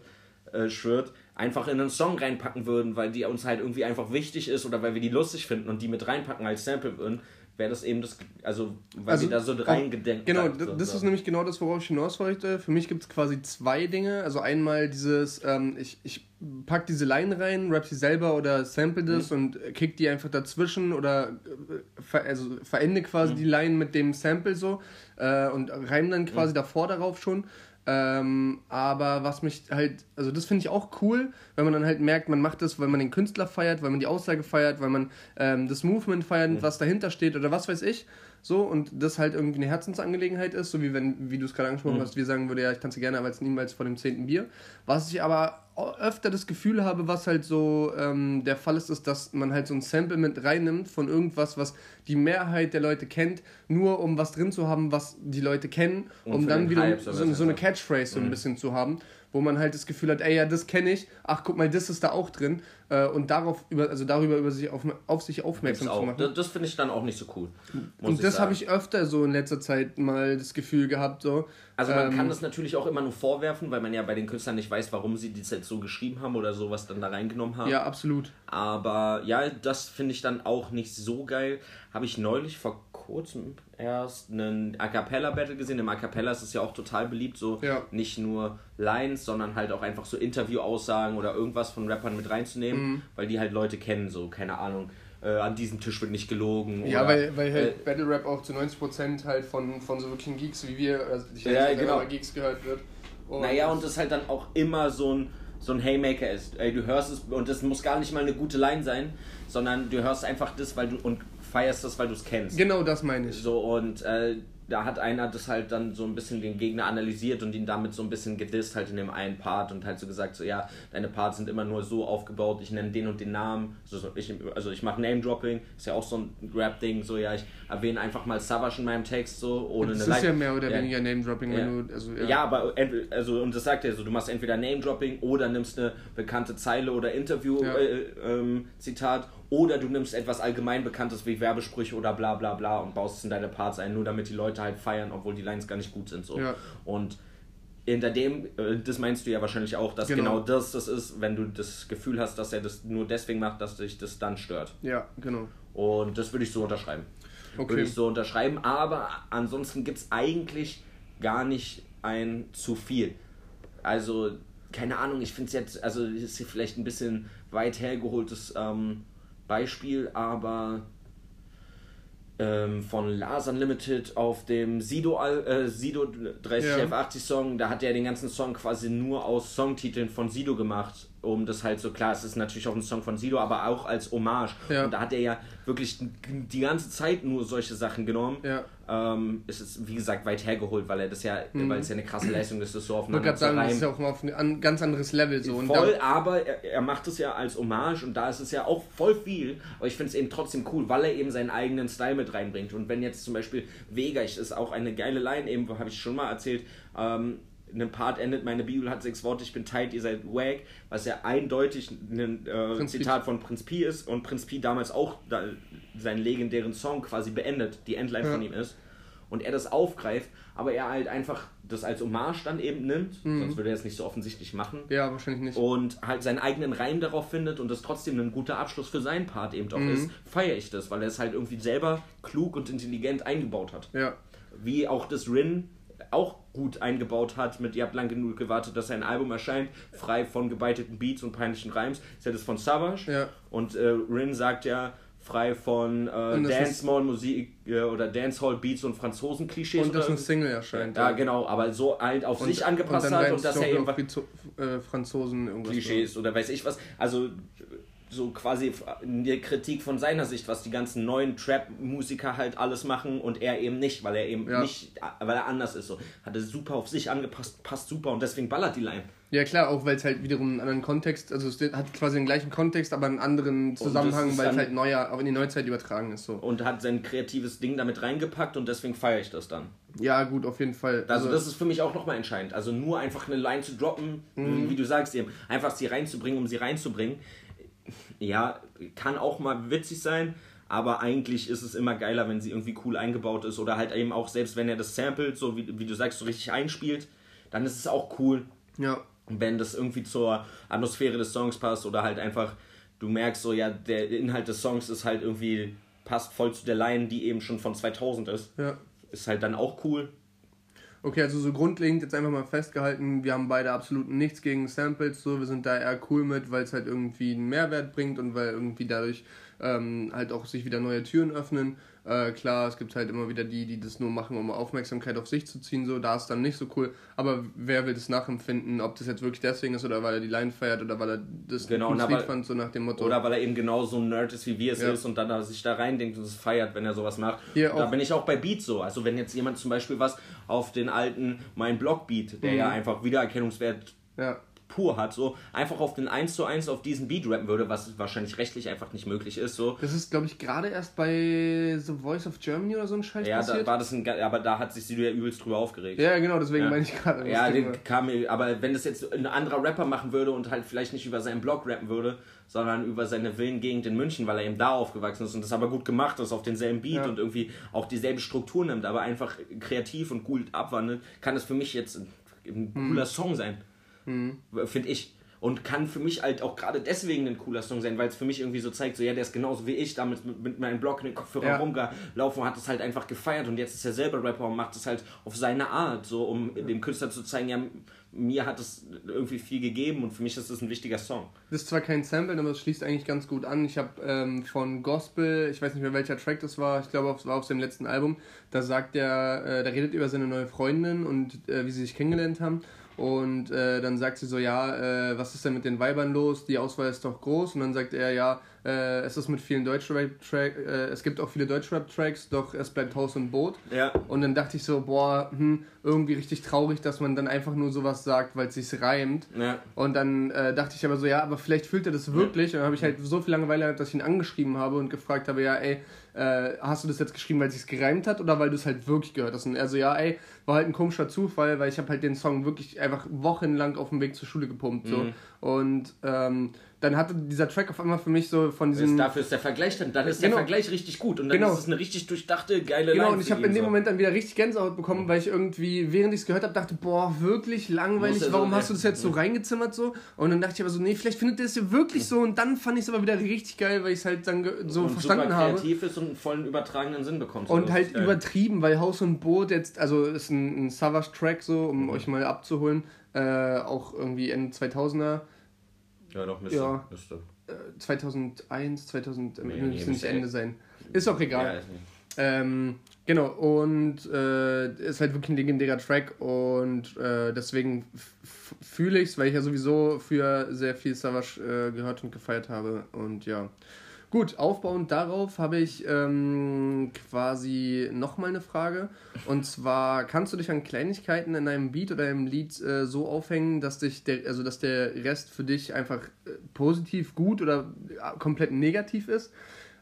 äh, schwirrt, einfach in einen Song reinpacken würden, weil die uns halt irgendwie einfach wichtig ist oder weil wir die lustig finden und die mit reinpacken als Sample würden, wäre das eben das, also weil Also, wir da so auch- reingedenkt Genau, so, d- das so. ist nämlich genau das, worauf ich hinaus wollte. Für mich gibt es quasi zwei Dinge. Also einmal dieses, ähm, ich, ich pack diese Line rein, rap sie selber oder sample das Mhm. und kick die einfach dazwischen oder äh, ver also verende Mhm. quasi die Line mit dem Sample so äh, und reim dann quasi Mhm. davor darauf schon. Ähm, aber was mich halt, also das finde ich auch cool, wenn man dann halt merkt, man macht das, weil man den Künstler feiert, weil man die Aussage feiert, weil man ähm, das Movement feiert, Mhm. was dahinter steht oder was weiß ich. So, und das halt irgendwie eine Herzensangelegenheit ist, so wie wenn, wie du es gerade angesprochen Mhm. hast, wir sagen würde, ja, ich tanze gerne, aber jetzt niemals vor dem zehnten Bier. Was ich aber öfter das Gefühl habe, was halt so ähm, der Fall ist, ist, dass man halt so ein Sample mit reinnimmt von irgendwas, was die Mehrheit der Leute kennt, nur um was drin zu haben, was die Leute kennen, Und um dann wieder Hype so so, so eine bisschen. Catchphrase so ein bisschen zu haben. Wo man halt das Gefühl hat, ey, ja, das kenne ich, ach, guck mal, das ist da auch drin äh, und darauf über, also darüber über sich auf, auf sich aufmerksam zu machen. Das, das finde ich dann auch nicht so cool. und das habe ich öfter so in letzter Zeit mal das Gefühl gehabt, so. Also man ähm, kann das natürlich auch immer nur vorwerfen, weil man ja bei den Künstlern nicht weiß, warum sie das jetzt so geschrieben haben oder sowas dann da reingenommen haben. Ja, absolut. Aber ja, das finde ich dann auch nicht so geil. Habe ich neulich vor kurzem erst einen A Cappella Battle gesehen. Im A Cappella ist es ja auch total beliebt, so Ja. nicht nur Lines, sondern halt auch einfach so Interview-Aussagen oder irgendwas von Rappern mit reinzunehmen, Mhm. weil die halt Leute kennen, so keine Ahnung. Äh, an diesem Tisch wird nicht gelogen. Ja, oder, weil, weil halt äh, Battle Rap auch zu 90% halt von, von so wirklichen Geeks wie wir, also ich Ja, es genau. Geeks gehört wird. Und Naja, und das halt dann auch immer so ein, so ein Haymaker ist. Ey, du hörst es, und das muss gar nicht mal eine gute Line sein, sondern du hörst einfach das, weil du und feierst das, weil du es kennst. Genau das meine ich. So, und äh, da hat einer das halt dann so ein bisschen den Gegner analysiert und ihn damit so ein bisschen gedisst halt in dem einen Part und halt so gesagt, so ja, deine Parts sind immer nur so aufgebaut, ich nenne den und den Namen, also ich, also ich mache Name-Dropping, ist ja auch so ein Rap-Ding, so ja, ich erwähne einfach mal Savage in meinem Text so, ohne das eine ist Line- ja mehr oder Ja. weniger Name-Dropping, Ja. wenn du, also ja. Ja, aber also und das sagt er so, du machst entweder Name-Dropping oder nimmst eine bekannte Zeile oder Interview Ja. äh, ähm, Zitat oder du nimmst etwas allgemein bekanntes wie Werbesprüche oder bla bla bla und baust es in deine Parts ein, nur damit die Leute halt feiern, obwohl die Lines gar nicht gut sind so. Ja. Und hinter dem, äh, das meinst du ja wahrscheinlich auch, dass Genau. genau. das das ist, wenn du das Gefühl hast, dass er das nur deswegen macht, dass dich das dann stört. Ja, genau. Und das würde ich so unterschreiben. Okay. Würde ich so unterschreiben. Aber ansonsten gibt es eigentlich gar nicht ein zu viel. Also, keine Ahnung, ich finde es jetzt, also ist hier vielleicht ein bisschen weit hergeholtes ähm, Beispiel, aber ähm, von Lars Unlimited auf dem Sido, äh, Sido 3080 Song, da hat er den ganzen Song quasi nur aus Songtiteln von Sido gemacht, um das halt so klar, es ist natürlich auch ein Song von Sido, aber auch als Hommage. Ja. Und da hat er ja wirklich die ganze Zeit nur solche Sachen genommen. Ja. Ähm, es ist wie gesagt weit hergeholt, weil er das ja, weil es ja eine krasse Leistung ist, das so aufeinander gerade zu sagen, das ist ja auch mal auf ein an, ganz anderes Level so. Voll, aber er, er macht es ja als Hommage und da ist es ja auch voll viel. Aber ich finde es eben trotzdem cool, weil er eben seinen eigenen Style mit reinbringt. Und wenn jetzt zum Beispiel Vega, ich ist auch eine geile Line, eben habe ich schon mal erzählt, ähm, in einem Part endet, meine Bibel hat sechs Worte, ich bin tight, ihr seid wack, was ja eindeutig ein äh. Zitat von Prinz Pi ist und Prinz Pi damals auch da, seinen legendären Song quasi beendet, die Endline Ja. von ihm ist. Und er das aufgreift, aber er halt einfach das als Hommage dann eben nimmt, Mhm. sonst würde er es nicht so offensichtlich machen ja, wahrscheinlich nicht. und halt seinen eigenen Reim darauf findet und das trotzdem ein guter Abschluss für seinen Part eben auch Mhm. ist, feiere ich das, weil er es halt irgendwie selber klug und intelligent eingebaut hat. Ja. Wie auch das Rin auch gut eingebaut hat mit Ihr habt lang genug gewartet, dass ein Album erscheint, frei von gebeiteten Beats und peinlichen Reims. Ist ja das von Savage. Ja. Und äh, Rin sagt ja, frei von äh, Und Dancehall-Musik äh, oder Dancehall-Beats und Franzosen-Klischees. Und dass eine Single erscheint. ja, genau, aber so halt auf sich angepasst dann hat und dass er eben Frizo- äh, Franzosen irgendwas. Klischees oder weiß ich was. Also so quasi eine Kritik von seiner Sicht, was die ganzen neuen Trap-Musiker halt alles machen und er eben nicht, weil er eben Ja. nicht, weil er anders ist. So. Hat er super auf sich angepasst, passt super und deswegen ballert die Line. Ja klar, auch weil es halt wiederum einen anderen Kontext, also es hat quasi den gleichen Kontext, aber einen anderen Zusammenhang, weil es halt neuer, auch in die Neuzeit übertragen ist so. Und hat sein kreatives Ding damit reingepackt und deswegen feiere ich das dann. Ja gut, auf jeden Fall. Also das ist für mich auch nochmal entscheidend. Also nur einfach eine Line zu droppen, Mhm. wie du sagst eben, einfach sie reinzubringen, um sie reinzubringen. Ja, kann auch mal witzig sein, aber eigentlich ist es immer geiler, wenn sie irgendwie cool eingebaut ist oder halt eben auch, selbst wenn er das samplet, so wie, wie du sagst, so richtig einspielt, dann ist es auch cool, ja, wenn das irgendwie zur Atmosphäre des Songs passt oder halt einfach, du merkst so, ja, der Inhalt des Songs ist halt irgendwie, passt voll zu der Line, die eben schon von 2000 ist. ja. Ist halt dann auch cool. Okay, also so grundlegend jetzt einfach mal festgehalten, wir haben beide absolut nichts gegen Samples, so wir sind da eher cool mit, weil es halt irgendwie einen Mehrwert bringt und weil irgendwie dadurch ähm, halt auch sich wieder neue Türen öffnen. Äh, klar, es gibt halt immer wieder die, die das nur machen, um Aufmerksamkeit auf sich zu ziehen, so da ist dann nicht so cool. Aber wer will das nachempfinden, ob das jetzt wirklich deswegen ist oder weil er die Line feiert oder weil er das Genau, na, weil- fand, so nach dem Motto. Oder weil er eben genau so ein Nerd ist, wie wir es Ja. ist und dann da sich da reindenkt und es feiert, wenn er sowas macht. Ja, da bin ich auch bei Beats so. Also wenn jetzt jemand zum Beispiel was auf den alten Mein Blog Beat, der ja Mhm. einfach Wiedererkennungswert ja, pur hat, so einfach auf den 1 zu 1 auf diesen Beat rappen würde, was wahrscheinlich rechtlich einfach nicht möglich ist. So. Das ist, glaube ich, gerade erst bei The Voice of Germany oder so ein Scheiß Ja, passiert. da war das ein, aber da hat sich Sido ja übelst drüber aufgeregt. ja, genau, deswegen Ja. meine ich gerade. Ja, den kam mir, aber wenn das jetzt ein anderer Rapper machen würde und halt vielleicht nicht über seinen Blog rappen würde, sondern über seine Villengegend in München, weil er eben da aufgewachsen ist und das aber gut gemacht ist, auf denselben Beat Ja. und irgendwie auch dieselbe Struktur nimmt, aber einfach kreativ und cool abwandelt, kann das für mich jetzt ein, cooler Song sein. Finde ich. Und kann für mich halt auch gerade deswegen ein cooler Song sein, weil es für mich irgendwie so zeigt, so ja, der ist genauso wie ich, damals mit, meinem Blog in den Kopfhörer Ja. rumgelaufen und hat es halt einfach gefeiert und jetzt ist er selber Rapper und macht es halt auf seine Art, so um dem Künstler zu zeigen, ja, mir hat es irgendwie viel gegeben und für mich ist es ein wichtiger Song. Das ist zwar kein Sample, aber es schließt eigentlich ganz gut an. Ich habe ähm, von Gospel, ich weiß nicht mehr welcher Track das war, ich glaube, es war auf seinem letzten Album, da sagt er, äh, da redet über seine neue Freundin und äh, wie sie sich kennengelernt haben. Und äh, dann sagt sie so, ja, äh, was ist denn mit den Weibern los? Die Auswahl ist doch groß. Und dann sagt er, ja, äh, es ist mit vielen Deutschrap-Tracks, äh, es gibt auch viele Deutschrap-Tracks, doch es bleibt Haus und Boot. Ja. Und dann dachte ich so, boah, hm, irgendwie richtig traurig, dass man dann einfach nur sowas sagt, weil es sich reimt. Ja. Und dann äh, dachte ich aber so, ja, aber vielleicht fühlt er das wirklich. Und dann habe ich halt so viel Langeweile, dass ich ihn angeschrieben habe und gefragt habe, ja, ey, äh, hast du das jetzt geschrieben, weil es sich gereimt hat oder weil du es halt wirklich gehört hast? Und er so, ja, ey, war halt ein komischer Zufall, weil ich habe halt den Song wirklich einfach wochenlang auf dem Weg zur Schule gepumpt. So. Mhm. Und ähm, dann hatte dieser Track auf einmal für mich so von Ist, diesem... dafür ist der Vergleich dann, dann ist der Genau. Vergleich richtig gut und dann Genau. ist es eine richtig durchdachte, geile Genau, Line und ich habe in dem so. Moment dann wieder richtig Gänsehaut bekommen, weil ich irgendwie, während ich es gehört habe, dachte, boah, wirklich langweilig, so warum ne- hast du das jetzt so reingezimmert so? Und dann dachte ich aber so, nee, vielleicht findet ihr es ja wirklich so und dann fand ich es aber wieder richtig geil, weil ich es halt dann so und verstanden habe. Einen vollen übertragenen Sinn bekommt. So, Und halt übertrieben, weil Haus und Boot jetzt, also ist ein, ein Savage-Track so, um Mhm. euch mal abzuholen, äh, auch irgendwie Ende 2000er, Ja, doch, müsste. Ja. müsste. äh, 2001, 2000, Nee, nee, nee, müsste nicht müsste- Ende sein. Ist auch egal. Ja, ist. Ähm, genau, und äh, ist halt wirklich ein legendärer Track und äh, deswegen fühle ich es, weil ich ja sowieso für sehr viel Savage äh, gehört und gefeiert habe. Und ja. Gut, aufbauend darauf habe ich ähm, quasi nochmal eine Frage. Und zwar, kannst du dich an Kleinigkeiten in einem Beat oder einem Lied äh, so aufhängen, dass dich der, also dass der Rest für dich einfach äh, positiv, gut oder äh, komplett negativ ist?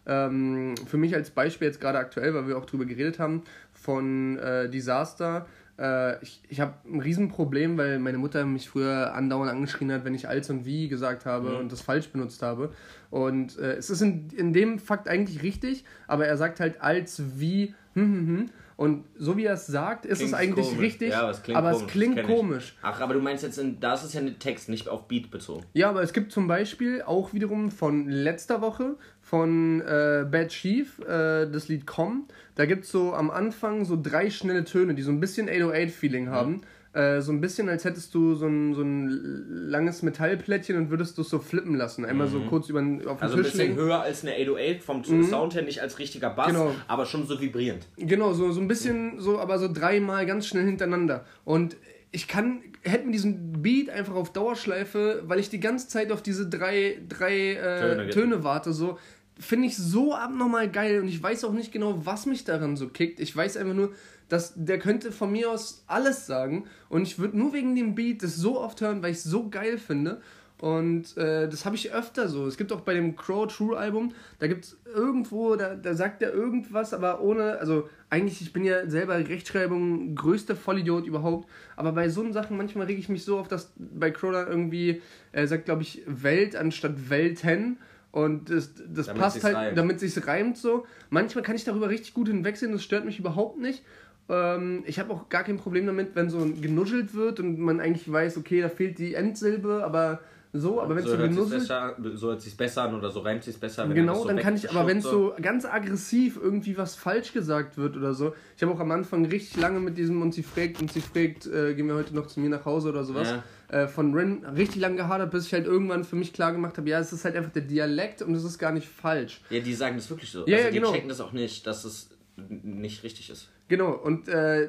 Ähm, für mich als Beispiel jetzt gerade aktuell, weil wir auch drüber geredet haben, von äh, Disaster. Äh, ich ich habe ein Riesenproblem, weil meine Mutter mich früher andauernd angeschrien hat, wenn ich als und wie gesagt habe Mhm. und das falsch benutzt habe. Und äh, es ist in, in dem Fakt eigentlich richtig, aber er sagt halt als, wie, hm, hm, hm. Und so wie er es sagt, ist Klingt es eigentlich komisch. richtig, Ja, aber es klingt aber komisch, es das klingt komisch. Ach, aber du meinst jetzt, in, da ist es ja ein Text, nicht auf Beat bezogen. Ja, aber es gibt zum Beispiel auch wiederum von letzter Woche von äh, Bad Chief äh, das Lied Komm. Da gibt es so am Anfang so drei schnelle Töne, die so ein bisschen 808-Feeling haben. Äh, so ein bisschen, als hättest du so ein, so ein langes Metallplättchen und würdest du es so flippen lassen. Einmal so kurz über den, auf den Also ein Tisch bisschen legen. höher als eine 808 vom Sound her, nicht als richtiger Bass, Genau. aber schon so vibrierend. Genau, so, so ein bisschen, so, aber so dreimal ganz schnell hintereinander. Und ich kann, hätte mir diesen Beat einfach auf Dauerschleife, weil ich die ganze Zeit auf diese drei, drei äh, Töne Töne, warte, so, finde ich so abnormal geil und ich weiß auch nicht genau, was mich daran so kickt. Ich weiß einfach nur, dass der könnte von mir aus alles sagen und ich würde nur wegen dem Beat das so oft hören, weil ich es so geil finde. Und äh, das habe ich öfter so. Es gibt auch bei dem Crow True Album, da gibt es irgendwo, da, da sagt er irgendwas, aber ohne, also eigentlich, ich bin ja selber Rechtschreibung größter Vollidiot überhaupt, aber bei so Sachen manchmal rege ich mich so auf, dass bei Crow dann irgendwie, er sagt glaube ich Welt anstatt Welten und das, das Damit passt halt, reimt. damit sich's reimt so. Manchmal kann ich darüber richtig gut hinwegsehen, das stört mich überhaupt nicht. Ähm, ich habe auch gar kein Problem damit, wenn so genuschelt wird und man eigentlich weiß, okay, da fehlt die Endsilbe, aber so, aber wenn so so hört sich's genuschelt besser, so hört sich's besser an oder so reimt sich's besser. wenn Genau, so dann kann ich, aber wenn es so ganz aggressiv irgendwie was falsch gesagt wird oder so. Ich habe auch am Anfang richtig lange mit diesem und sie fragt und sie fragt, äh, gehen wir heute noch zu mir nach Hause oder sowas. Äh, von Rin richtig lange gehadert, bis ich halt irgendwann für mich klar gemacht habe, ja, es ist halt einfach der Dialekt und es ist gar nicht falsch. Ja, die sagen das wirklich so. Ja, also ja, die genau. checken das auch nicht, dass es nicht richtig ist. Genau, und äh,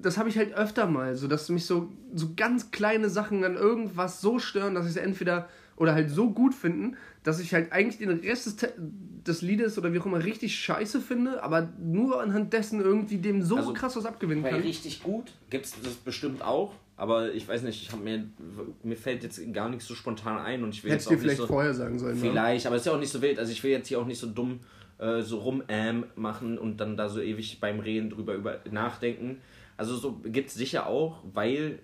das habe ich halt öfter mal, so dass mich so, so ganz kleine Sachen an irgendwas so stören, dass ich es entweder oder halt so gut finden, dass ich halt eigentlich den Rest des, Te- des Liedes oder wie auch immer richtig scheiße finde, aber nur anhand dessen irgendwie dem so Also, krass was abgewinnen Bei kann. richtig gut gibt es das bestimmt auch, aber ich weiß nicht, ich hab mir, mir fällt jetzt gar nichts so spontan ein und ich will Hättest jetzt du dir auch nicht vielleicht so, vorher sagen sollen. ne? Vielleicht, aber ist ja auch nicht so wild. Also ich will jetzt hier auch nicht so dumm äh, so rum ähm, machen und dann da so ewig beim Reden drüber über nachdenken. Also so gibt es sicher auch, weil,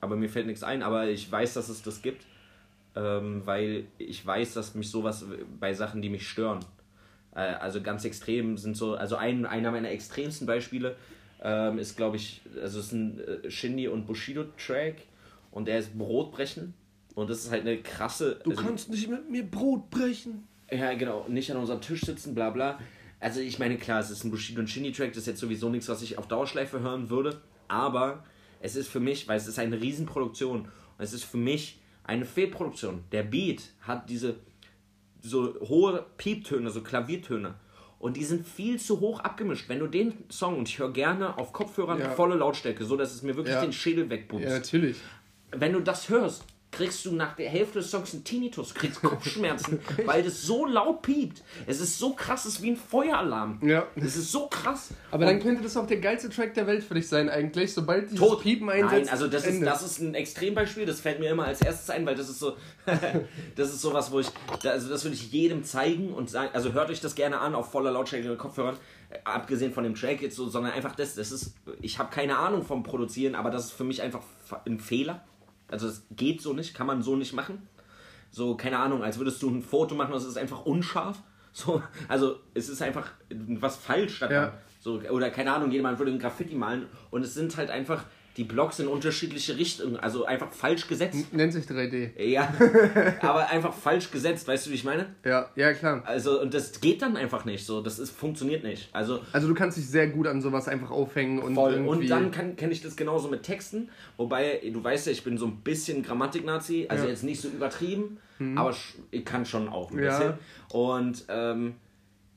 aber mir fällt nichts ein, aber ich weiß, dass es das gibt, ähm, weil ich weiß, dass mich sowas bei Sachen, die mich stören. Äh, also ganz extrem sind so, also ein, einer meiner extremsten Beispiele ähm, ist, glaube ich, also es ist ein äh, Shindy und Bushido-Track und der ist Brotbrechen. Und das ist halt eine krasse. Du also- kannst nicht mit mir Brot brechen. ja, genau, nicht an unserem Tisch sitzen, bla bla. Also ich meine, klar, es ist ein Bushido und Shindy-Track, das ist jetzt sowieso nichts, was ich auf Dauerschleife hören würde, aber es ist für mich, weil es ist eine Riesenproduktion und es ist für mich eine Fehlproduktion. Der Beat hat diese so hohe Pieptöne, so Klaviertöne und die sind viel zu hoch abgemischt. Wenn du den Song, und ich höre gerne auf Kopfhörern Ja. volle Lautstärke, so dass es mir wirklich Ja. den Schädel wegbumst Ja, natürlich. wenn du das hörst, kriegst du nach der Hälfte des Songs einen Tinnitus, kriegst Kopfschmerzen, weil das so laut piept. Es ist so krass, es ist wie ein Feueralarm. Ja. Es ist so krass. Aber Und dann könnte das auch der geilste Track der Welt für dich sein, eigentlich, sobald dieses tot. Piepen einsetzt. Nein, also das ist, das ist ein Extrembeispiel, das fällt mir immer als erstes ein, weil das ist so, das ist sowas, wo ich, also das würde ich jedem zeigen und sagen, also hört euch das gerne an auf voller Lautstärke mit Kopfhörern, abgesehen von dem Track jetzt so, sondern einfach das, das ist, ich habe keine Ahnung vom Produzieren, aber das ist für mich einfach fa- ein Fehler. Also das geht so nicht, kann man so nicht machen. So, keine Ahnung, als würdest du ein Foto machen, das ist einfach unscharf. So, also es ist einfach was falsch daran. Ja. So, oder keine Ahnung, jemand würde ein Graffiti malen und es sind halt einfach die Blocks in unterschiedliche Richtungen, also einfach falsch gesetzt. Nennt sich 3D. Ja, aber einfach falsch gesetzt, weißt du, wie ich meine? Ja, ja, klar. Also, und das geht dann einfach nicht so, das ist, funktioniert nicht. Also, Also du kannst dich sehr gut an sowas einfach aufhängen und Voll. irgendwie... Und dann kann, kenne ich das genauso mit Texten. Wobei, du weißt ja, ich bin so ein bisschen Grammatik-Nazi. Also Ja. jetzt nicht so übertrieben, aber sch- ich kann schon auch ein Ja. bisschen. Und, ähm,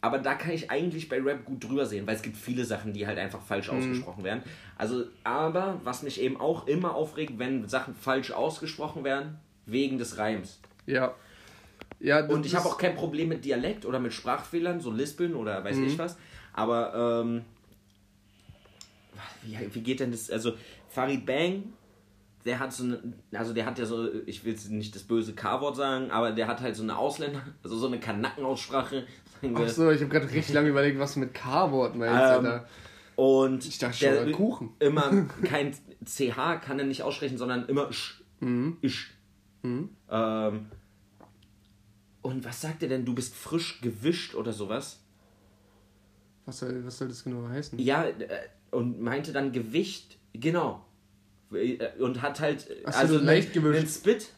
aber da kann ich eigentlich bei Rap gut drüber sehen, weil es gibt viele Sachen, die halt einfach falsch ausgesprochen werden. Also, aber was mich eben auch immer aufregt, wenn Sachen falsch ausgesprochen werden, wegen des Reims. ja. Ja, Und ich habe auch kein Problem mit Dialekt oder mit Sprachfehlern, so Lispeln oder weiß Mhm. ich was. Aber ähm, wie, wie geht denn das? Also Farid Bang, der hat so eine, also der hat ja so, ich will jetzt nicht das böse K-Wort sagen, aber der hat halt so eine Ausländer, also so eine Kanackenaussprache. Sagen wir. Ach so, ich habe gerade richtig lange überlegt, was du mit K-Wort meinst, Ähm, Alter. Und Ich dachte schon, der Kuchen. immer kein CH kann er nicht aussprechen, sondern immer sch, Mhm. isch. Ähm, und was sagt er denn? Du bist frisch gewischt oder sowas? Was soll, was soll das genau heißen? Ja, äh, und meinte dann Gewicht, genau. Und hat halt, Ach so, also leicht einen, gewischt. einen Spit,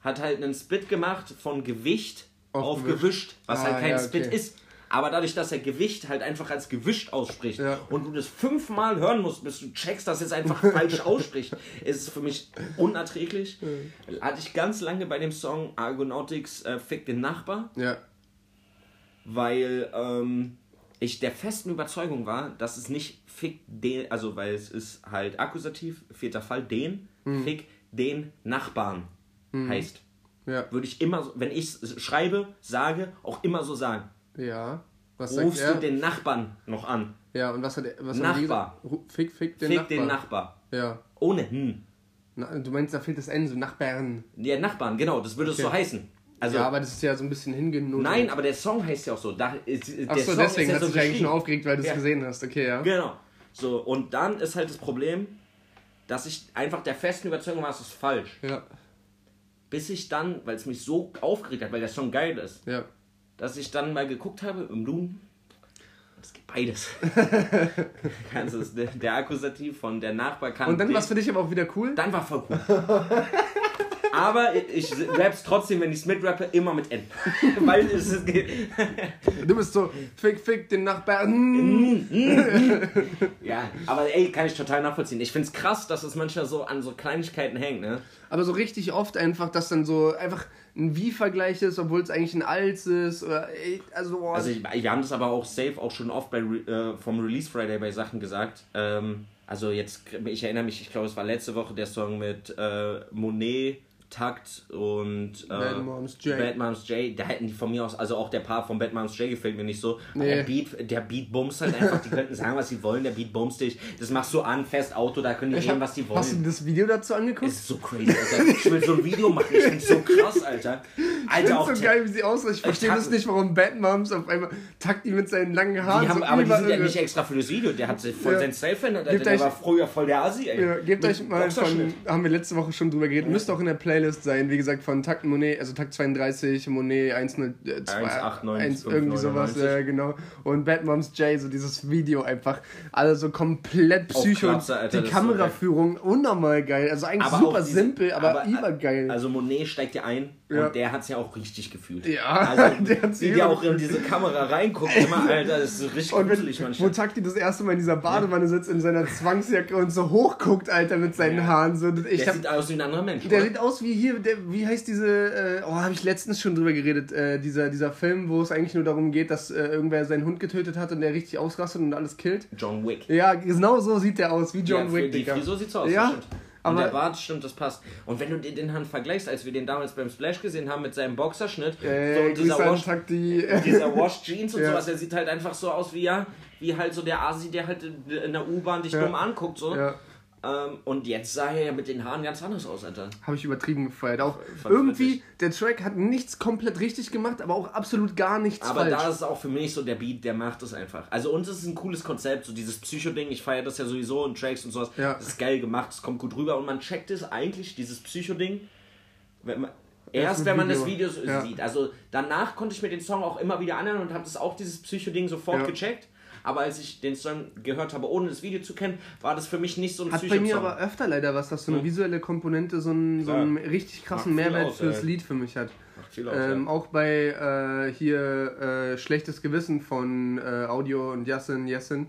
hat halt einen Spit gemacht von Gewicht Auf auf, gewischt. gewischt, was Ah, halt kein ja, Spit okay. ist. Aber dadurch, dass er Gewicht halt einfach als gewischt ausspricht Ja. und du das fünfmal hören musst, bis du checkst, dass er es einfach falsch ausspricht, ist es für mich unerträglich. Hatte ich ganz lange bei dem Song Argonautics äh, Fick den Nachbar Ja. weil ähm, ich der festen Überzeugung war, dass es nicht fick den, also weil es ist halt Akkusativ, vierter Fall, den, Mhm. fick den Nachbarn heißt. Ja. Würde ich immer, so, wenn ich es schreibe, sage, auch immer so sagen. Ja. Was Rufst er? du den Nachbarn noch an? ja, und was hat er was hat er Nachbar. gesagt? Ru- Fick, fick den fick Nachbar. den Nachbar. Ja. Ohne hm. Na, du meinst, da fehlt das N, so Nachbarn. Der Nachbarn, genau, das würde es Okay. so heißen. Also, ja, aber das ist ja so ein bisschen hingenutzt. nein, aber der Song heißt ja auch so. Da, ist, Ach so, Song deswegen ja hat so sich eigentlich schon aufgeregt, weil du es Ja. gesehen hast. Okay, ja. Genau. So, und dann ist halt das Problem, dass ich einfach der festen Überzeugung war, es ist falsch. Ja. Bis ich dann, weil es mich so aufgeregt hat, weil der Song geil ist, Ja. dass ich dann mal geguckt habe, im Nun, es gibt beides. Kannst es, der, Akkusativ von der Nachbar kann. Und dann war es für dich aber auch wieder cool? Dann war voll cool. Aber ich raps trotzdem, wenn ich es mitrappe, immer mit N. weil es ist. Du bist so, fick, fick den Nachbarn. Mhm. Ja, aber ey, kann ich total nachvollziehen. Ich find's krass, dass es manchmal so an so Kleinigkeiten hängt, ne? Aber so richtig oft einfach, dass dann so einfach ein Wie-Vergleich ist, obwohl es eigentlich ein Als ist. Oder, ey, also, boah, Also ich, wir haben das aber auch safe auch schon oft bei äh, vom Release Friday bei Sachen gesagt. Ähm, also jetzt, ich erinnere mich, ich glaube es war letzte Woche der Song mit äh, Monet Takt und äh, Bad Moms J. Bad Moms J, da hätten die von mir aus, also auch der Part von Bad Moms J gefällt mir nicht so. Nee. Der Beat, der Beat bumst halt einfach, die könnten sagen, was sie wollen, der Beat bumst dich. Das machst du an, fest Auto, da können die reden, was die wollen. Hast du das Video dazu angeguckt? Das ist so crazy, Alter. Ich will so ein Video machen, ich find's so krass, Alter. Ich Alter, auch finde so geil, wie sie aussehen. Ich verstehe Takt- das nicht, warum Bad Moms auf einmal Takti mit seinen langen Haaren Die haben, so aber die sind ja nicht extra für das Video, der hat sich voll Ja. sein Style verändert, Der war früher voll der Asi, ey. Ja, gebt euch mal von, haben wir letzte Woche schon drüber geredet, müsste auch in der Playlist sein, wie gesagt, von Takt Monet, also Takt 32, Monet 102, 1,98, irgendwie sowas, 5,99. äh, genau. Und Bad Moms J, so dieses Video einfach, alle so komplett psycho. Kratzer, Alter, die ist so Kameraführung unnormal geil, also eigentlich Aber super diese- simpel, aber, aber, äh, übergeil. Also Monet steigt ja ein Ja. und der hat's ja auch richtig gefühlt. Ja, also, der hat's wie der auch in diese Kamera reinguckt, immer, Alter, das ist richtig und wenn, gruselig wo manchmal. Takti das erste Mal in dieser Badewanne sitzt, in seiner Zwangsjacke und so hochguckt, Alter, mit seinen Ja. Haaren. So, ich Der hab, sieht aus wie ein anderer Mensch. Der oder? sieht aus wie hier, der, wie heißt diese, äh, oh, habe ich letztens schon drüber geredet, äh, dieser, dieser Film, wo es eigentlich nur darum geht, dass äh, irgendwer seinen Hund getötet hat und der richtig ausrastet und alles killt. John Wick. Ja, genau so sieht der aus, wie John ja, Wick, für die Digga. Frisur sieht's so aus, Ja, das stimmt. Und aber- der Bart stimmt, das passt. Und wenn du dir den Hand vergleichst, als wir den damals beim Splash gesehen haben mit seinem Boxerschnitt, Äh, so und dieser Wash, dieser Wash Jeans und Ja. sowas, der sieht halt einfach so aus wie ja, wie halt so der Asi, der halt in in der U-Bahn dich Ja. dumm anguckt so. Ja, Ähm, und jetzt sah er ja mit den Haaren ganz anders aus, Alter. habe ich übertrieben gefeiert. Auch irgendwie, der Track hat nichts komplett richtig gemacht, aber auch absolut gar nichts Aber falsch. da ist auch für mich so der Beat, der macht es einfach. Also uns ist es ein cooles Konzept, so dieses Psycho-Ding, ich feiere das ja sowieso und Tracks und sowas. Ja. Das ist geil gemacht, es kommt gut rüber und man checkt es eigentlich, dieses Psycho-Ding, wenn man, erst wenn man das Video. Video so Ja. sieht. Also danach konnte ich mir den Song auch immer wieder anhören und habe das auch dieses Psycho-Ding sofort Ja. gecheckt. Aber als ich den Song gehört habe, ohne das Video zu kennen, war das für mich nicht so ein Hat bei mir aber öfter leider was, dass so eine visuelle Komponente so einen, so einen richtig krassen Mehrwert aus, fürs ey. Lied für mich hat. Aus, Ähm, ja. auch bei äh, hier äh, Schlechtes Gewissen von äh, Audio und Yassin, Yassin.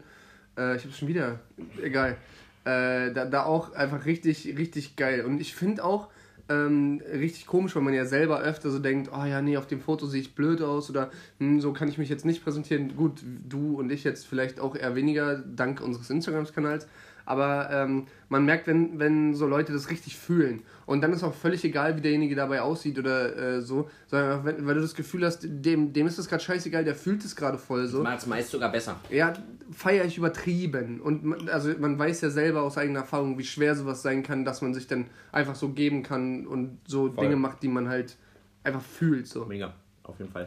Äh, ich hab's schon wieder. Egal. Äh, da, da auch einfach richtig, richtig geil. Und ich finde auch ähm, richtig komisch, weil man ja selber öfter so denkt, oh ja, nee, auf dem Foto sehe ich blöd aus oder hm, so kann ich mich jetzt nicht präsentieren. Gut, du und ich jetzt vielleicht auch eher weniger, dank unseres Instagrams-Kanals. Aber ähm, man merkt, wenn, wenn so Leute das richtig fühlen. Und dann ist auch völlig egal, wie derjenige dabei aussieht oder äh, so, sondern wenn, weil du das Gefühl hast, dem, dem ist das gerade scheißegal, der fühlt es gerade voll so. Macht es meist sogar besser. Ja, feiere ich übertrieben. Und man, also man weiß ja selber aus eigener Erfahrung, wie schwer sowas sein kann, dass man sich dann einfach so geben kann und so Voll. Dinge macht, die man halt einfach fühlt. So. Mega, auf jeden Fall.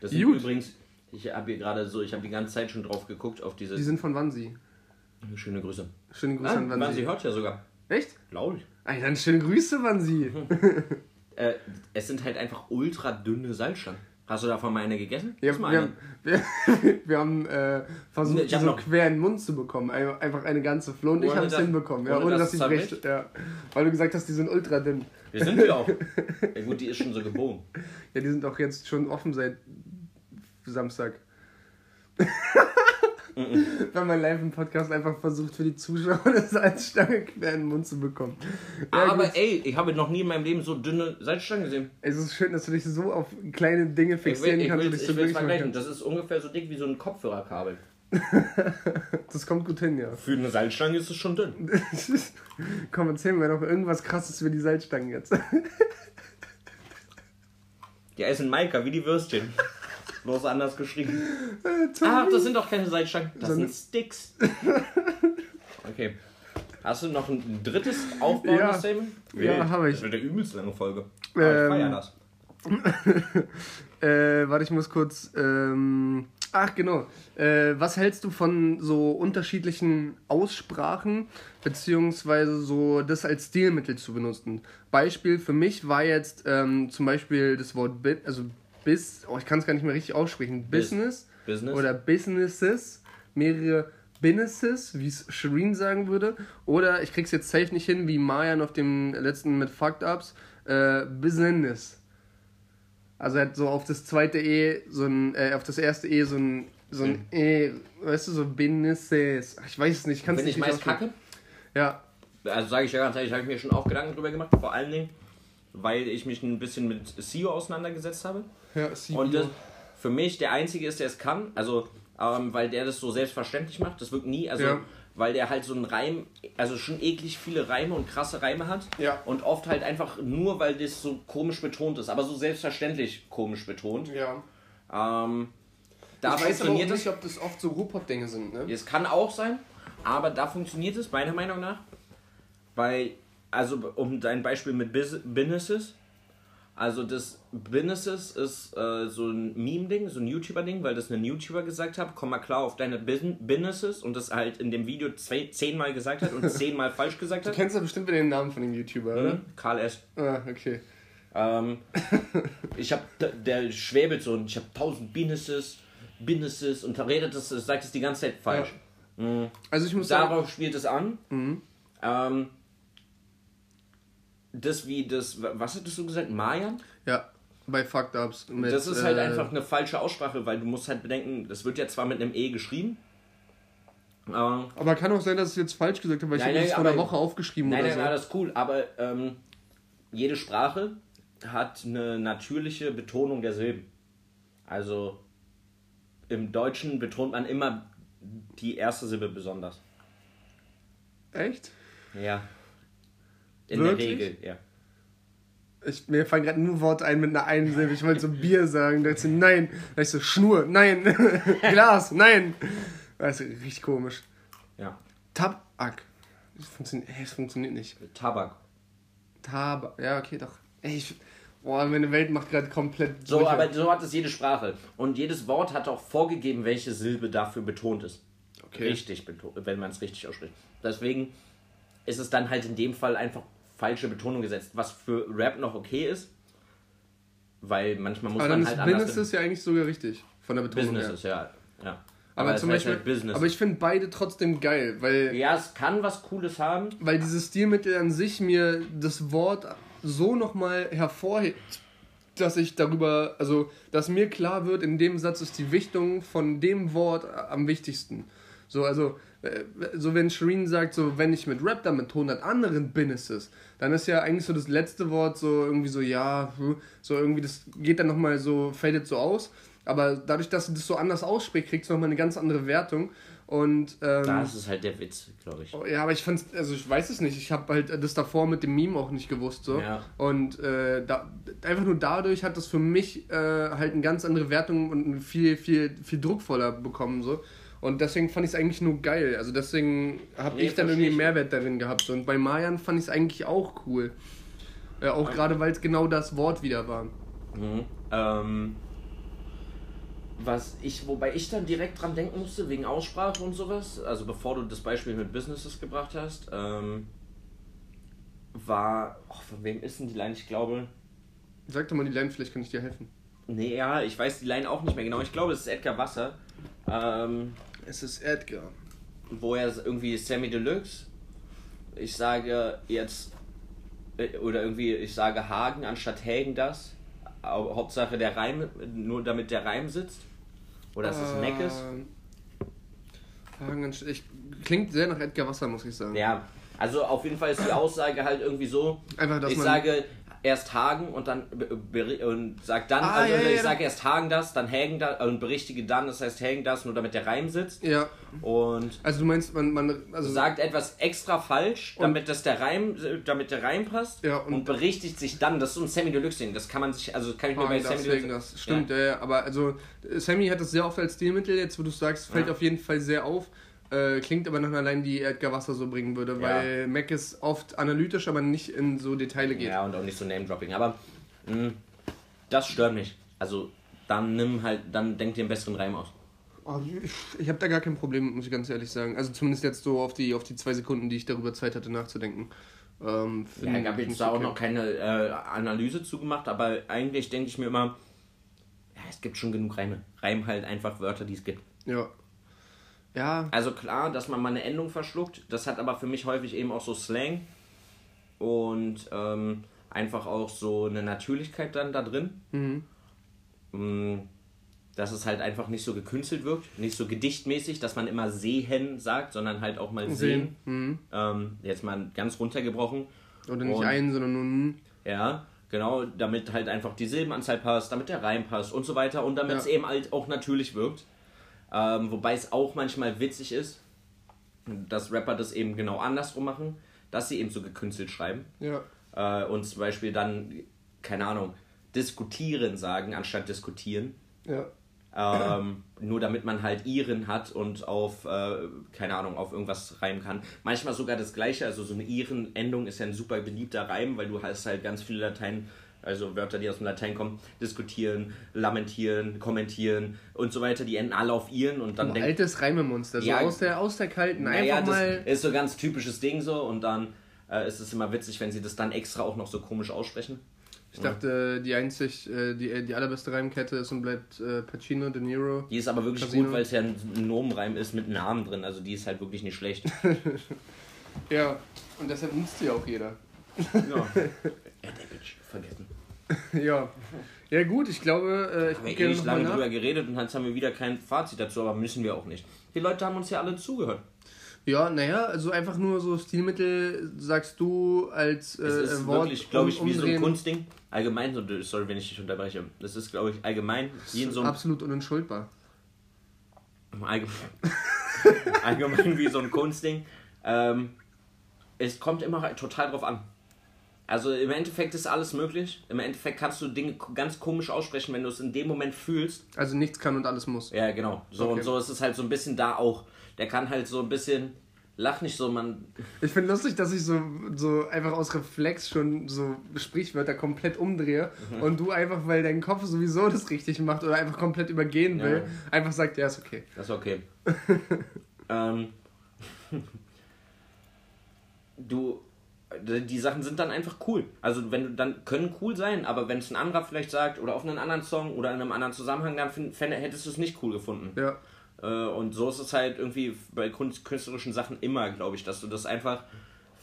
Das sind Gut. übrigens, ich habe hier gerade so, ich habe die ganze Zeit schon drauf geguckt auf diese Die sind von Wansi. schöne Grüße. Schöne Grüße Ah, an Wansi. sie hört ja sogar, Echt? glaube ich. Ey, dann schöne Grüße, Wansi. Äh, es sind halt einfach ultra dünne Salzstangen. Hast du davon mal eine gegessen? Ja, mal wir, eine. haben, wir, wir haben äh, versucht, Ich hab die so noch- quer in den Mund zu bekommen. Ein- Einfach eine ganze Flo und ich Ohne haben es dass- hinbekommen. Ja, ohne ohne dass dass sie es bricht. Ja. Weil du gesagt hast, die sind ultra dünn. Wir sind die auch. ja gut, die ist schon so gebogen. Ja, die sind auch jetzt schon offen seit Samstag. Wenn man live im Podcast einfach versucht, für die Zuschauer eine Salzstange quer in den Mund zu bekommen. Ja, Aber gut. ey, ich habe noch nie in meinem Leben so dünne Salzstangen gesehen. es ist schön, dass du dich so auf kleine Dinge Ich will fixieren ich kannst ich will's glücklich machen vergleichen. Das ist ungefähr so dick wie so ein Kopfhörerkabel. Das kommt gut hin, ja. Für eine Salzstange ist es schon dünn. Komm, erzähl mir noch irgendwas krasses über die Salzstangen jetzt. Die essen Maika wie die Würstchen. Bloß anders geschrieben. Äh. Ah, das sind doch keine Salzstangen. Das sind Sticks. Okay. Hast du noch ein drittes aufbauendes Ja. Ja, hab ich. Das wird eine übelst lange Folge. Aber Ähm, ich feier das. Äh, warte, ich muss kurz. Ähm, ach, genau. Äh, was hältst du von so unterschiedlichen Aussprachen, beziehungsweise so das als Stilmittel zu benutzen? Beispiel für mich war jetzt ähm, zum Beispiel das Wort Bit, also bis, oh, ich kann es gar nicht mehr richtig aussprechen, Business Business? oder Businesses, mehrere Businesses, wie es Shireen sagen würde, oder ich krieg's jetzt safe nicht hin, wie Mayan auf dem letzten mit Fucked Ups, äh, Business. Also er hat so auf das zweite E, so ein, äh, auf das erste E so ein, so ein E, weißt du, so Businesses. Ich weiß es nicht, kannst ich nicht meist aussprechen. kacke. Ja, Also sage ich ja ganz ehrlich, habe ich mir schon auch Gedanken drüber gemacht. Vor allen Dingen, weil ich mich ein bisschen mit SEO auseinandergesetzt habe. Ja, CBO. Und das für mich der Einzige ist, der es kann. Also, ähm, weil der das so selbstverständlich macht. Das wirkt nie. Also, Ja. weil der halt so einen Reim, also schon eklig viele Reime und krasse Reime hat. Ja. Und oft halt einfach nur, weil das so komisch betont ist, aber so selbstverständlich komisch betont. Ja. Ähm, da ich weiß aber nicht, es. ob das oft so Ruhrpott-Dinge sind, ne? Es kann auch sein, aber da funktioniert es meiner Meinung nach. Weil, also um dein Beispiel mit Bus- Businesses, also das Businesses ist äh, so ein Meme-Ding, so ein YouTuber-Ding, weil das ein YouTuber gesagt hat, komm mal klar auf deine Bus- Businesses und das halt in dem Video zehnmal gesagt hat und zehnmal falsch gesagt Du hat. kennst ja bestimmt den Namen von dem YouTuber, oder? Mhm. Karl S. Ah, okay. Ähm, ich hab, der schwäbelt so und ich habe tausend Businesses, Businesses und redet es, sagt es die ganze Zeit falsch. Also ich muss sagen, Darauf spielt es an. Ähm, das wie das, was hattest du gesagt? Mayan? ja, bei Fucked Ups. Mit, Das ist halt äh, einfach eine falsche Aussprache, weil du musst halt bedenken, das wird ja zwar mit einem E geschrieben. Ähm, Aber kann auch sein, dass ich es jetzt falsch gesagt habe, weil Nein, ich habe nein, das vor einer aber- Woche aufgeschrieben nein, oder nein, so. alles cool, aber ähm, jede Sprache hat eine natürliche Betonung der Silben. Also im Deutschen betont man immer die erste Silbe besonders. Echt? Ja. In Wirklich? der Regel, ja. Ich, mir fallen gerade nur Worte ein mit einer Einsilbe. Ich wollte so Bier sagen. Da dachte ich nein. Da ich so, Schnur, nein. Glas, nein. Das ist richtig komisch. Ja. Tabak. Das funktioniert, das funktioniert nicht. Tabak. Tabak. Ja, okay, doch. Ey, ich, boah, meine Welt macht gerade komplett So, Brüche. aber so hat es jede Sprache. Und jedes Wort hat auch vorgegeben, welche Silbe dafür betont ist. Okay. Richtig betont, wenn man es richtig ausspricht. Deswegen ist es dann halt in dem Fall einfach falsche Betonung gesetzt, was für Rap noch okay ist. Weil manchmal muss Aber dann man ist halt anders. Business ja eigentlich sogar richtig. Von der Betonung Business her. ist, ja. ja. Aber, es zum Beispiel, halt aber ich finde beide trotzdem geil, weil, ja, es kann was Cooles haben. weil dieses Stilmittel an sich mir das Wort so nochmal hervorhebt, dass ich darüber, also, dass mir klar wird, in dem Satz ist die Wichtung von dem Wort am wichtigsten. So, also, äh, so wenn Shireen sagt, so, wenn ich mit Rap dann mit 100 anderen Businesses, dann ist ja eigentlich so das letzte Wort so irgendwie so, ja, hm, so irgendwie, das geht dann nochmal so, fadet so aus. Aber dadurch, dass sie das so anders ausspricht, kriegt es nochmal eine ganz andere Wertung. Und, ähm, Das ist halt der Witz, glaube ich. ja, aber ich fand's, also ich weiß es nicht. Ich habe halt das davor mit dem Meme auch nicht gewusst so. Ja. Und äh, da, einfach nur dadurch hat das für mich äh, halt eine ganz andere Wertung und viel, viel, viel druckvoller bekommen so. Und deswegen fand ich es eigentlich nur geil. Also deswegen habe Nee, ich dann irgendwie ich. Mehrwert darin gehabt. Und bei Mayan fand ich es eigentlich auch cool. Äh, auch gerade weil es genau das Wort wieder war. Mhm. Ähm, was ich, wobei ich dann direkt dran denken musste, wegen Aussprache und sowas, also bevor du das Beispiel mit Businesses gebracht hast, ähm, war, ach, von wem ist denn die Line? Ich glaube, Sag doch mal die Line, vielleicht kann ich dir helfen. nee, ja, ich weiß die Line auch nicht mehr genau. Ich glaube, es ist Edgar Wasser, ähm, Es ist Edgar. wo er irgendwie Sammy Deluxe, ich sage jetzt, äh, oder irgendwie, ich sage Hagen anstatt Hagen das. Au- Hauptsache der Reim, nur damit der Reim sitzt. Oder ist es Meckes? Ähm, Hagen, ich, klingt sehr nach Edgar Wasser, muss ich sagen. Ja, also auf jeden Fall ist die Aussage halt irgendwie so, Einfach, dass ich man- sage erst Hagen und dann und sag dann, Ah, also ja, ja, ich sage erst Hagen das, dann Hagen das und berichtige dann, das heißt Hagen das, nur damit der Reim sitzt. Ja, Und also du meinst, man, man also sagt etwas extra falsch, damit das der Reim, damit der Reim passt Ja, und, und- berichtigt sich dann. Das ist so ein Sammy Deluxe Ding. Das kann man sich, also kann ich mir bei Hagen Sammy Deluxe. das. Stimmt, ja. ja, aber also Sammy hat das sehr oft als Stilmittel, jetzt wo du sagst, fällt auf jeden Fall sehr auf. Äh, klingt aber nach einer Line, die Edgar Wasser so bringen würde, Ja. weil Mac ist oft analytisch, aber nicht in so Details geht. Ja, und auch nicht so Name-Dropping. Aber mh, das stört mich. Also dann nimm halt, dann denk dir einen besseren Reim aus. Oh, ich ich habe da gar kein Problem, muss ich ganz ehrlich sagen. Also zumindest jetzt so auf die, auf die zwei Sekunden, die ich darüber Zeit hatte nachzudenken. Ähm, Ja, ich habe jetzt da auch noch keine äh, Analyse zugemacht, aber eigentlich denke ich mir immer, ja, es gibt schon genug Reime. Reim halt einfach Wörter, die es gibt. Ja. Ja, Also klar, dass man mal eine Endung verschluckt, das hat aber für mich häufig eben auch so Slang und ähm, einfach auch so eine Natürlichkeit dann da drin. Mhm. Mm, Dass es halt einfach nicht so gekünstelt wirkt, nicht so gedichtmäßig, dass man immer sehen sagt, sondern halt auch mal sehen. sehen. Mhm. Ähm, jetzt mal ganz runtergebrochen. Oder nicht Und- ein, sondern nur ein. Ja, genau, damit halt einfach die Silbenanzahl passt, damit der Reim passt und so weiter und damit Ja. es eben halt auch natürlich wirkt. Ähm, wobei es auch manchmal witzig ist, dass Rapper das eben genau andersrum machen, dass sie eben so gekünstelt schreiben. Ja. Äh, und zum Beispiel dann, keine Ahnung, diskutieren sagen, anstatt diskutieren. Ja. Ähm, nur damit man halt Iren hat und auf, äh, keine Ahnung, auf irgendwas reimen kann. Manchmal sogar das gleiche, also so eine Iren-Endung ist ja ein super beliebter Reim, weil du hast halt ganz viele Latein, also Wörter, die aus dem Latein kommen, diskutieren, lamentieren, kommentieren und so weiter, die enden alle auf Iren und dann Ein altes Reimemonster, so Ja, aus der, aus der kalten. naja, Einfach das mal. ist so ganz typisches Ding so und dann äh, ist es immer witzig, wenn sie das dann extra auch noch so komisch aussprechen. Ich dachte, die einzig, äh, die, die allerbeste Reimkette ist und bleibt äh, Pacino, De Niro. Die ist aber wirklich Casino. gut, weil es ja ein Nomenreim ist mit Namen drin, also die ist halt wirklich nicht schlecht. Ja, und deshalb nutzt sie auch jeder. ja. Ja, Bitch, vergessen. ja. Ja gut, ich glaube, äh, ich haben gerne ewig lange drüber geredet und jetzt haben wir wieder kein Fazit dazu, aber müssen wir auch nicht. Die Leute haben uns ja alle zugehört. Ja, naja, also einfach nur so Stilmittel, sagst du als äh, Es ist Wort wirklich, glaube ich, wie so ein Kunstding. Allgemein, so, sorry, wenn ich dich unterbreche. Das ist, glaube ich, allgemein, wie in so einem absolut unentschuldbar. allgemein, allgemein wie so ein Kunstding. Ähm, es kommt immer total drauf an. Also im Endeffekt ist alles möglich. Im Endeffekt kannst du Dinge ganz komisch aussprechen, wenn du es in dem Moment fühlst. Also nichts kann und alles muss. Ja, genau. So Okay. und so ist es halt so ein bisschen da auch. Der kann halt so ein bisschen. Lach nicht so, man. Ich finde lustig, dass ich so, so einfach aus Reflex schon so Sprichwörter komplett umdrehe Mhm. und du einfach, weil dein Kopf sowieso das richtig macht oder einfach komplett übergehen will, Ja. einfach sagt, ja, ist okay. Das ist okay. ähm, du. Die Sachen sind dann einfach cool. Also wenn du dann können cool sein, aber wenn es ein anderer vielleicht sagt oder auf einen anderen Song oder in einem anderen Zusammenhang, dann find, fände, hättest du es nicht cool gefunden. Ja. Äh, und so ist es halt irgendwie bei kunst, künstlerischen Sachen immer, glaube ich, dass du das einfach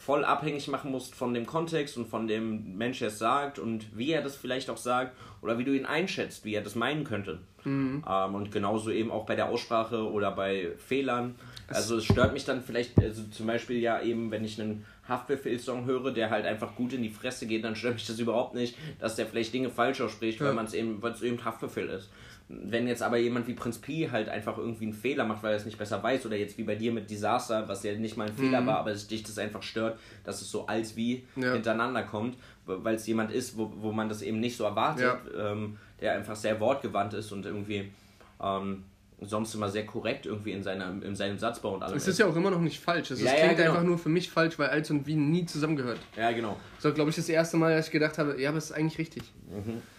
voll abhängig machen musst von dem Kontext und von dem Mensch, der es sagt und wie er das vielleicht auch sagt oder wie du ihn einschätzt, wie er das meinen könnte. Ähm, und genauso eben auch bei der Aussprache oder bei Fehlern. Also es stört mich dann vielleicht, also zum Beispiel ja eben, wenn ich einen Haftbefehl-Song höre, der halt einfach gut in die Fresse geht, dann stört mich das überhaupt nicht, dass der vielleicht Dinge falsch ausspricht, weil Ja. man es eben, weil es eben Haftbefehl ist. Wenn jetzt aber jemand wie Prinz Pi halt einfach irgendwie einen Fehler macht, weil er es nicht besser weiß, oder jetzt wie bei dir mit Disaster, was ja nicht mal ein Fehler war, aber es dich das einfach stört, dass es so als wie Ja. hintereinander kommt, weil es jemand ist, wo, wo man das eben nicht so erwartet, ähm, der einfach sehr wortgewandt ist und irgendwie ähm, sonst immer sehr korrekt irgendwie in, seiner, in seinem Satzbau und allem Es ist ja auch immer noch nicht falsch. Es Ja, es ja, klingt genau. einfach nur für mich falsch, weil Als und Wien nie zusammengehört. Ja, genau. So, glaube ich, das erste Mal, dass ich gedacht habe, ja, aber es ist eigentlich richtig.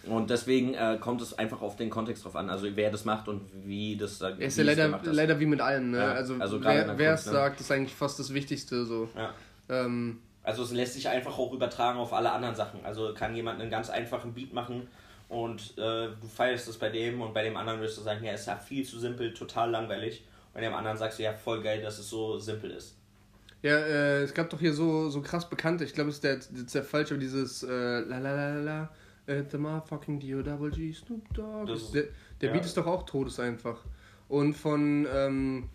Und deswegen äh, kommt es einfach auf den Kontext drauf an, also wer das macht und wie das da Er ist ja es der leider, leider wie mit allem, ne? Ja, also, also wer es ne? sagt, ist eigentlich fast das Wichtigste. So. Ja. Ähm, Also es lässt sich einfach auch übertragen auf alle anderen Sachen. Also kann jemand einen ganz einfachen Beat machen und äh, du feierst es bei dem und bei dem anderen wirst du sagen, ja, ist ja viel zu simpel, total langweilig. Und dem anderen sagst du, ja, voll geil, dass es so simpel ist. ja, äh, es gab doch hier so, so krass bekannte, ich glaube, es ist der, ist der falsche, aber dieses äh, la la la la la, äh, the motherfucking D-O-Double-G, Snoop Dogg. Das der der ja. Beat ist doch auch todes einfach. Und von, ähm,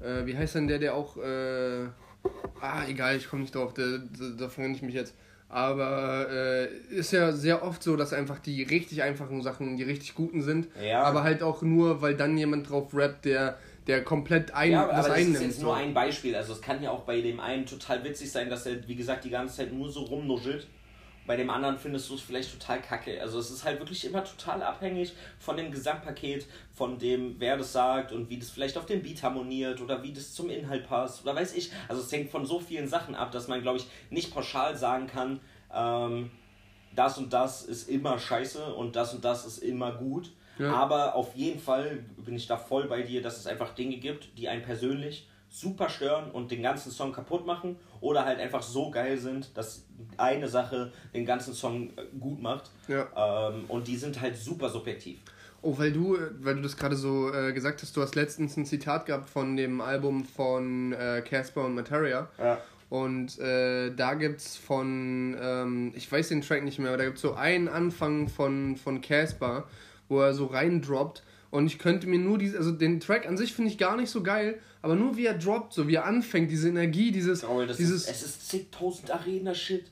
äh, wie heißt denn der, der auch, äh, ah, egal, ich komme nicht drauf, der, der, da verrenne ich mich jetzt. Aber äh, ist ja sehr oft so, dass einfach die richtig einfachen Sachen die richtig guten sind. Ja. Aber halt auch nur, weil dann jemand drauf rappt, der, der komplett ein, Ja, das aber das ist einnimmt. jetzt nur ein Beispiel. Also es kann ja auch bei dem einen total witzig sein, dass er, wie gesagt, die ganze Zeit nur so rumnuschelt. Bei dem anderen findest du es vielleicht total kacke. Also es ist halt wirklich immer total abhängig von dem Gesamtpaket, von dem, wer das sagt und wie das vielleicht auf dem Beat harmoniert oder wie das zum Inhalt passt oder weiß ich. Also es hängt von so vielen Sachen ab, dass man, glaube ich, nicht pauschal sagen kann, ähm, das und das ist immer scheiße und das und das ist immer gut. Ja. Aber auf jeden Fall bin ich da voll bei dir, dass es einfach Dinge gibt, die einen persönlich super stören und den ganzen Song kaputt machen oder halt einfach so geil sind, dass eine Sache den ganzen Song äh, gut macht. Ja. Ähm, und die sind halt super subjektiv. Oh, weil du, äh, weil du das gerade so äh, gesagt hast, du hast letztens ein Zitat gehabt von dem Album von äh, Casper und Materia. Ja. Und äh, da gibt's von, ähm, ich weiß den Track nicht mehr, aber da gibt's so einen Anfang von von Casper, wo er so reindroppt. Und ich könnte mir nur diese, also den Track an sich finde ich gar nicht so geil, aber nur wie er droppt, so wie er anfängt, diese Energie, dieses, das dieses, ist, es ist zigtausend Arena-Shit.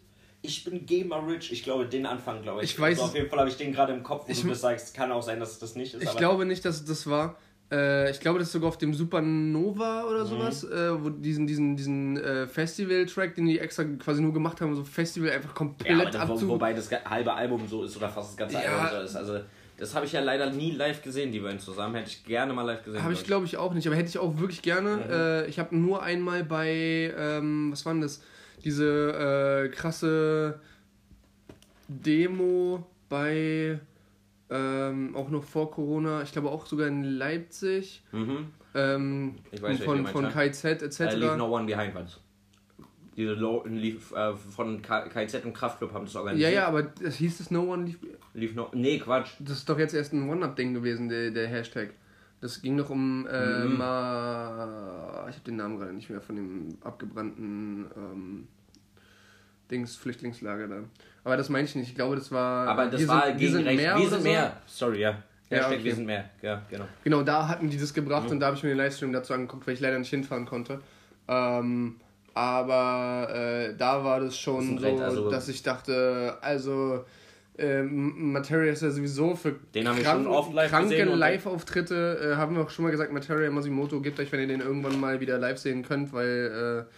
Ich bin Gamer Rich. Ich glaube, den Anfang, glaube ich. Ich weiß Also auf jeden Fall habe ich den gerade im Kopf, wo Ich- du das sagst. Kann auch sein, dass es das nicht ist. Ich aber glaube nicht, dass es das war. Äh, ich glaube, das ist sogar auf dem Supernova oder sowas, äh, wo diesen, diesen, diesen äh, Festival-Track, den die extra quasi nur gemacht haben, so Festival einfach Ja, komplett aber wo, abzu... wobei das halbe Album so ist oder fast das ganze Ja. Album so ist. Also, das habe ich ja leider nie live gesehen, die beiden zusammen. Hätte ich gerne mal live gesehen. Habe ich glaube ich auch nicht, aber hätte ich auch wirklich gerne. Äh, ich habe nur einmal bei, ähm, was war denn das? Diese äh, krasse Demo bei, ähm, auch noch vor Corona, ich glaube auch sogar in Leipzig, Mhm. ähm, Ich weiß, welche von, von. KZ etc. Äh, Leave No One Behind was. Diese Low, lief, äh, von K KZ und Kraftclub haben das ja, organisiert. ja, aber das hieß es No One Leave. Lief no nee, Quatsch. Das ist doch jetzt erst ein One-Up-Ding gewesen, der, der Hashtag. Das ging doch um äh, Mhm. Ma ich habe den Namen gerade nicht mehr von dem abgebrannten ähm, Dings Flüchtlingslager da. Aber das meine ich nicht. Ich glaube, das war. Aber das war sind, gegen sind rechts. mehr. wir sind so. mehr. Sorry, ja. Ja, Hashtag okay. wir sind mehr. Ja, genau. Genau, da hatten die das gebracht und da habe ich mir den Livestream dazu angeguckt, weil ich leider nicht hinfahren konnte. Ähm, aber äh, da war das schon Das so, also- dass ich dachte, also ähm, Materia ist ja sowieso für Den haben wir schon oft live kranke Live-Auftritte, äh, haben wir auch schon mal gesagt, Materia Masimoto, gebt euch, wenn ihr den irgendwann mal wieder live sehen könnt, weil äh,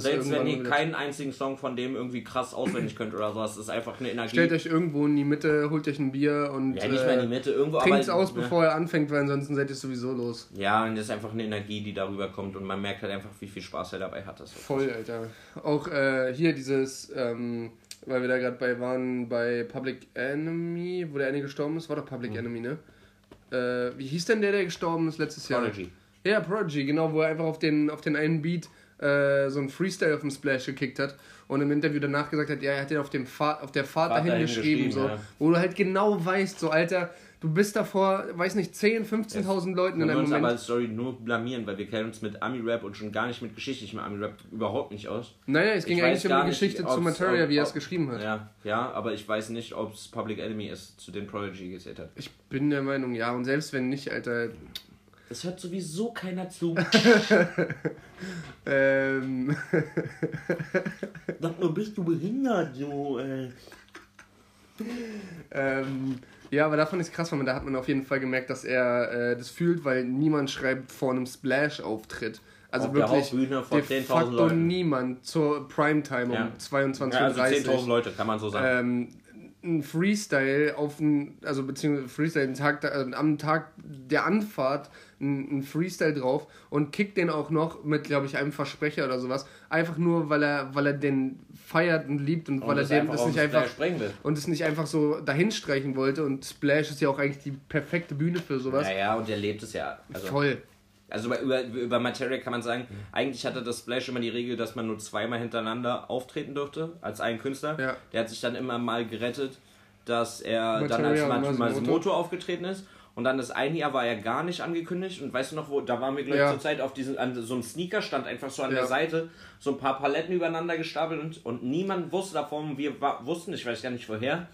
Selbst wenn ihr keinen einzigen Song von dem irgendwie krass auswendig könnt oder sowas, ist einfach eine Energie. Stellt euch irgendwo in die Mitte, holt euch ein Bier und ja, nicht mehr in die Mitte, irgendwo trinkt's aber, aus, ne? bevor er anfängt, weil ansonsten seid ihr sowieso los. Ja, und das ist einfach eine Energie, die darüber kommt und man merkt halt einfach, wie viel Spaß er dabei hat. Das Voll, Alter. Auch äh, hier dieses, ähm, weil wir da gerade bei waren, bei Public Enemy, wo der eine gestorben ist, war doch Public Enemy, ne? Äh, wie hieß denn der, der gestorben ist letztes Jahr? Prodigy. Ja, Prodigy, genau, wo er einfach auf den, auf den einen Beat äh, so ein Freestyle auf dem Splash gekickt hat und im Interview danach gesagt hat, ja, er hat den auf, dem Fahr auf der Fahrt Fahrt dahin dahin geschrieben, so, ja. wo du halt genau weißt, so, Alter, du bist davor, weiß nicht, 10, 15.000 Leuten in Wenn wir einem uns Moment. aber als Story nur blamieren, weil wir kennen uns mit Ami-Rap und schon gar nicht mit geschichtlichem Ami-Rap überhaupt nicht aus. Nein, nein, es ging Ich eigentlich um die nicht, Geschichte zu ob's- Materia, ob- wie er es geschrieben hat. Ja, ja, aber ich weiß nicht, ob es Public Enemy ist, zu dem Prodigy gezählt hat. Ich bin der Meinung, ja, und selbst wenn nicht, Alter, Das hört sowieso keiner zu. ähm, Sag nur, bist du behindert, so, ey. ähm, ja, aber davon ist krass, weil man, da hat man auf jeden Fall gemerkt, dass er äh, das fühlt, weil niemand schreibt vor einem Splash-Auftritt. Also Auf der wirklich, Hauptbühne vor de 10.000 facto Leuten. niemand zur Primetime Ja. um 22.30 Ja, also 10.000 Uhr. Leute, kann man so sagen. Ähm, ein Freestyle auf ein, also beziehungsweise Freestyle Tag, äh, am Tag der Anfahrt ein, ein Freestyle drauf und kickt den auch noch mit, glaube ich, einem Versprecher oder sowas. Einfach nur, weil er, weil er den feiert und liebt und, weil er einfach das nicht einfach und es nicht einfach so dahin streichen wollte und Splash ist ja auch eigentlich die perfekte Bühne für sowas. Ja, ja, und der lebt es ja. Also, Voll. Also über, über, über Materia kann man sagen, eigentlich hatte das Splash immer die Regel, dass man nur zweimal hintereinander auftreten durfte, als ein Künstler. Ja. Der hat sich dann immer mal gerettet, dass er dann Materia als Mas- Masimoto. Masimoto aufgetreten ist. Und dann das eine Jahr war er gar nicht angekündigt. Und weißt du noch, wo, da waren wir, glaube ich, Ja. zur Zeit auf diesen, an so einem Sneaker stand einfach so an Ja. der Seite, so ein paar Paletten übereinander gestapelt und, und niemand wusste davon, wir wa- wussten, ich weiß gar nicht woher.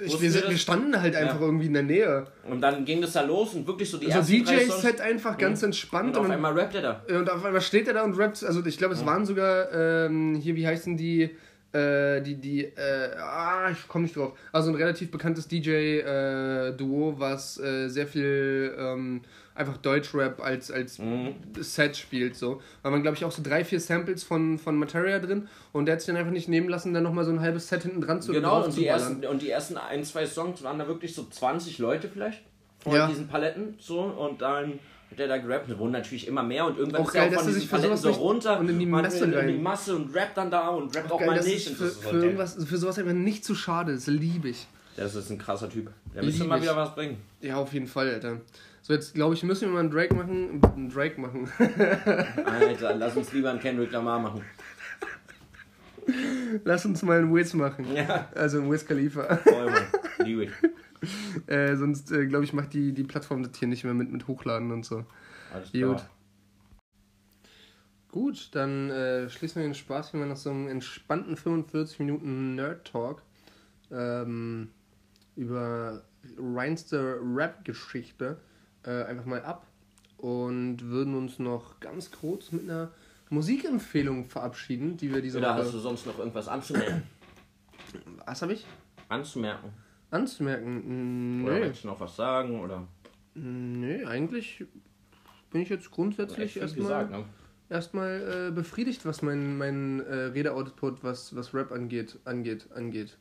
Ich, wir, wir sind, das? wir standen halt einfach Ja. irgendwie in der Nähe. Und dann ging das da los und wirklich so die So ersten. DJ-Set einfach ganz entspannt Und auf einmal rappt er da. und auf einmal steht er da und rappt. Also ich glaube, es waren sogar ähm, hier, wie heißen die? Äh, die, die, äh, ah, ich komme nicht drauf. Also ein relativ bekanntes DJ-Duo, was äh, sehr viel ähm, einfach Deutschrap als, als Mhm. Set spielt. So. Weil man, glaube ich, auch so drei, vier Samples von, von Materia drin und der hat sich dann einfach nicht nehmen lassen, dann nochmal so ein halbes Set hinten dran zu Genau, und die, ersten, und die ersten ein, zwei Songs waren da wirklich so 20 Leute vielleicht. Von Ja. diesen Paletten so und dann hat er da gerappt. Es wurden natürlich immer mehr und irgendwann Auch ist geil, er auch von diesen Paletten so runter und in die Masse in, in die. Masse und rappt dann da und rappt auch Geil, mal nicht. für, so für, irgendwas, für sowas einfach nicht zu schade. Das liebe ich. Das ist ein krasser Typ. Der müsste mal wieder was bringen. Ja, auf jeden Fall, Alter. So, jetzt glaube ich, müssen wir mal einen Drake machen. Einen Drake machen. Alter, lass uns lieber einen Kendrick Lamar machen. Lass uns mal einen Wiz machen. Ja, Also einen Wiz Khalifa. voll, Mann. Liebe ich. äh, sonst, äh, glaube ich, macht die, die Plattform das hier nicht mehr mit, mit Hochladen und so. Alles Gut. klar. Gut, dann äh, schließen wir den Spaß hier mal nach so einem entspannten 45 Minuten Nerd-Talk ähm, über reinste Rap-Geschichte äh, einfach mal ab und würden uns noch ganz kurz mit einer Musikempfehlung verabschieden, die wir diese Oder hast Woche... du sonst noch irgendwas anzumerken? Was habe ich? Anzumerken? Anzumerken? Oder willst du noch was sagen? Oder? Nö, eigentlich bin ich jetzt grundsätzlich erstmal ne? erstmal äh, befriedigt, was mein, mein äh, Redeoutput, was, was Rap angeht, angeht, angeht.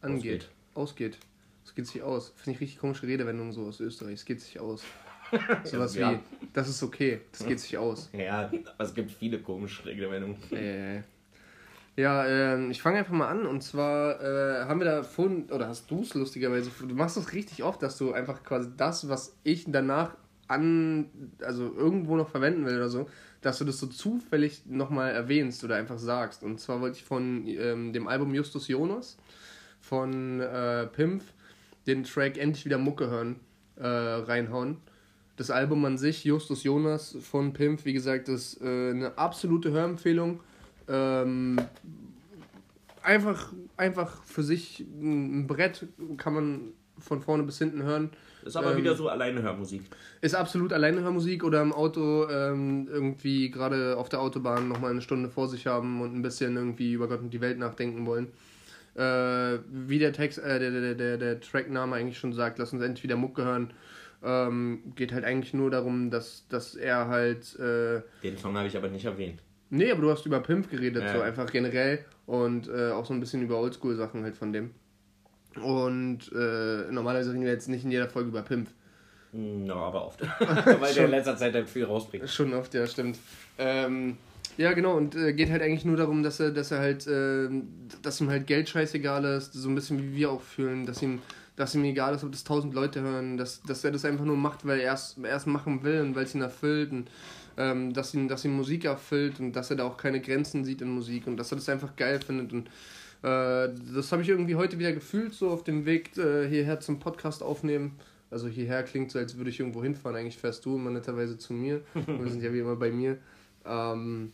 Angeht. Ausgeht. Es geht sich aus. Finde ich richtig komische Redewendung so aus Österreich. Es geht sich aus. Sowas ja. wie, das ist okay, das geht sich aus. Ja, aber es gibt viele komische Redewendungen. Äh, ja, äh, ich fange einfach mal an und zwar äh, haben wir da vorhin, oder hast du es lustigerweise, du machst das richtig oft, dass du einfach quasi das, was ich danach an, also irgendwo noch verwenden will oder so, dass du das so zufällig nochmal erwähnst oder einfach sagst. Und zwar wollte ich von ähm, dem Album Justus Jonas von äh, Pimpf den Track Endlich wieder Mucke hören, äh, reinhauen. Das Album an sich, Justus Jonas von Pimpf, wie gesagt, ist äh, eine absolute Hörempfehlung. Ähm, einfach, einfach für sich ein Brett kann man von vorne bis hinten hören. Ist aber ähm, wieder so alleine Hörmusik. Ist absolut alleine Hörmusik oder im Auto ähm, irgendwie gerade auf der Autobahn nochmal eine Stunde vor sich haben und ein bisschen irgendwie über Gott und die Welt nachdenken wollen. Äh, wie der Text, äh, der, der, der, der Trackname eigentlich schon sagt, lass uns endlich wieder Mucke hören. Ähm, geht halt eigentlich nur darum, dass, dass er halt. Äh, Den Song habe ich aber nicht erwähnt. Nee, aber du hast über Pimp geredet, ja. so einfach generell und äh, auch so ein bisschen über Oldschool-Sachen halt von dem. Und äh, normalerweise reden wir jetzt nicht in jeder Folge über Pimp. No, aber oft. Weil der in letzter Zeit halt viel rausbringt. Schon oft, ja, stimmt. Ähm, ja, genau, und äh, geht halt eigentlich nur darum, dass er, dass er halt, äh, dass ihm halt Geld scheißegal ist, so ein bisschen wie wir auch fühlen, dass ihm, dass ihm egal ist, ob das tausend Leute hören, dass, dass er das einfach nur macht, weil er es machen will und weil es ihn erfüllt und ähm, dass, ihn, dass ihn Musik erfüllt und dass er da auch keine Grenzen sieht in Musik und dass er das einfach geil findet und äh, das habe ich irgendwie heute wieder gefühlt, so auf dem Weg äh, hierher zum Podcast aufnehmen. Also hierher klingt so, als würde ich irgendwo hinfahren. Eigentlich fährst du immer netterweise zu mir. Wir sind ja wie immer bei mir. Ähm,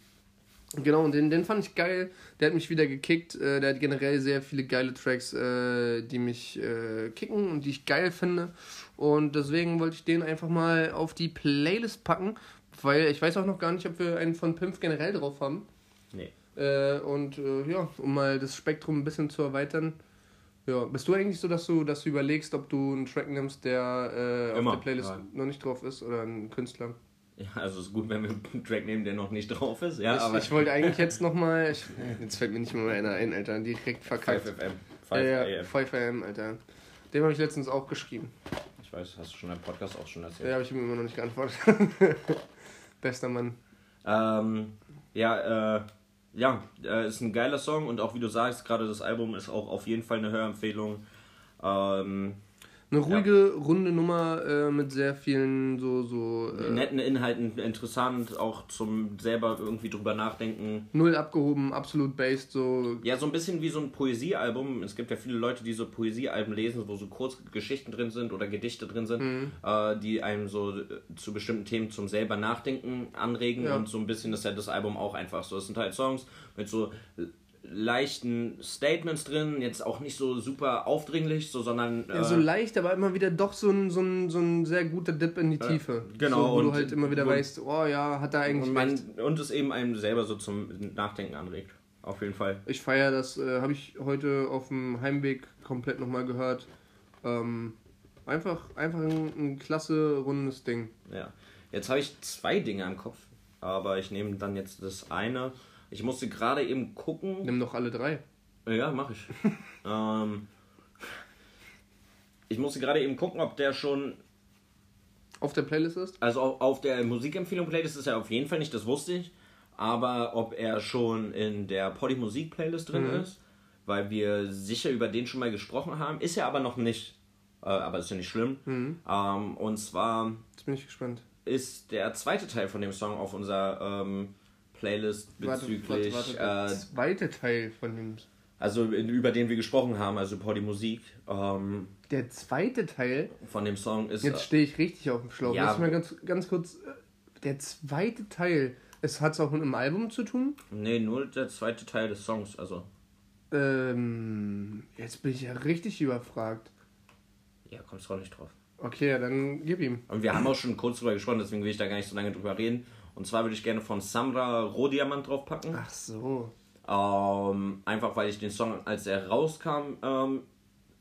genau, und den, den fand ich geil. Der hat mich wieder gekickt. Äh, der hat generell sehr viele geile Tracks, äh, die mich äh, kicken und die ich geil finde. Und deswegen wollte ich den einfach mal auf die Playlist packen. Weil ich weiß auch noch gar nicht, ob wir einen von Pimp generell drauf haben. Nee. Äh, und äh, ja, um mal das Spektrum ein bisschen zu erweitern. Ja, bist du eigentlich so, dass du, dass du überlegst, ob du einen Track nimmst, der äh, auf der Playlist ja. noch nicht drauf ist oder einen Künstler? Ja, also ist gut, wenn wir einen Track nehmen, der noch nicht drauf ist. Ja, ich, aber ich wollte eigentlich jetzt nochmal. Jetzt fällt mir nicht mehr einer ein, Alter. Direkt verkackt. 5FM. 5 ja, ja, 5am, Alter. Dem habe ich letztens auch geschrieben. Ich weiß, hast du schon im Podcast auch schon erzählt. Ja, habe ich ihm immer noch nicht geantwortet. Bester Mann. Ähm, ja, äh, ja, äh, ist ein geiler Song und auch wie du sagst, gerade das Album ist auch auf jeden Fall eine Hörempfehlung. Ähm, eine ruhige, ja. runde Nummer äh, mit sehr vielen so. so äh, Netten Inhalten, interessant, auch zum selber irgendwie drüber nachdenken. Null abgehoben, absolut based, so. Ja, so ein bisschen wie so ein Poesiealbum. Es gibt ja viele Leute, die so Poesiealben lesen, wo so Kurzgeschichten drin sind oder Gedichte drin sind, mhm. äh, die einem so äh, zu bestimmten Themen zum selber Nachdenken anregen. Ja. Und so ein bisschen ist ja das Album auch einfach so. Es sind halt Songs mit so leichten Statements drin, jetzt auch nicht so super aufdringlich, so, sondern. Äh, ja, so leicht, aber immer wieder doch so ein, so ein, so ein sehr guter Dip in die äh, Tiefe. Genau. So, wo du halt immer wieder und, weißt, oh ja, hat er eigentlich. Und, man, und es eben einem selber so zum Nachdenken anregt. Auf jeden Fall. Ich feiere das, äh, habe ich heute auf dem Heimweg komplett nochmal gehört. Ähm, einfach einfach ein, ein klasse, rundes Ding. Ja. Jetzt habe ich zwei Dinge im Kopf, aber ich nehme dann jetzt das eine. Ich musste gerade eben gucken. Nimm doch alle drei. Ja, mach ich. ähm, ich musste gerade eben gucken, ob der schon auf der Playlist ist. Also auf der Musikempfehlung Playlist ist er auf jeden Fall nicht, das wusste ich. Aber ob er schon in der Poddy Musik Playlist drin mhm. ist, weil wir sicher über den schon mal gesprochen haben, ist er aber noch nicht. Äh, aber ist ja nicht schlimm. Mhm. Ähm, und zwar. Jetzt bin ich gespannt. Ist der zweite Teil von dem Song auf unserer ähm, Playlist bezüglich. Warte, warte, warte, der äh, zweite Teil von dem. Also über den wir gesprochen haben, also Party Musik. Ähm, der zweite Teil von dem Song ist. Jetzt stehe ich richtig auf dem Schlauch. Ja, Lass mal ganz, ganz kurz. Äh, der zweite Teil, es hat es auch mit einem Album zu tun? Nee, nur der zweite Teil des Songs, also. Ähm, jetzt bin ich ja richtig überfragt. Ja, kommst du auch nicht drauf. Okay, dann gib ihm. Und wir haben auch schon kurz drüber gesprochen, deswegen will ich da gar nicht so lange drüber reden. Und zwar würde ich gerne von Samra Rohdiamant draufpacken. Ach so. Ähm, einfach weil ich den Song, als er rauskam, ähm,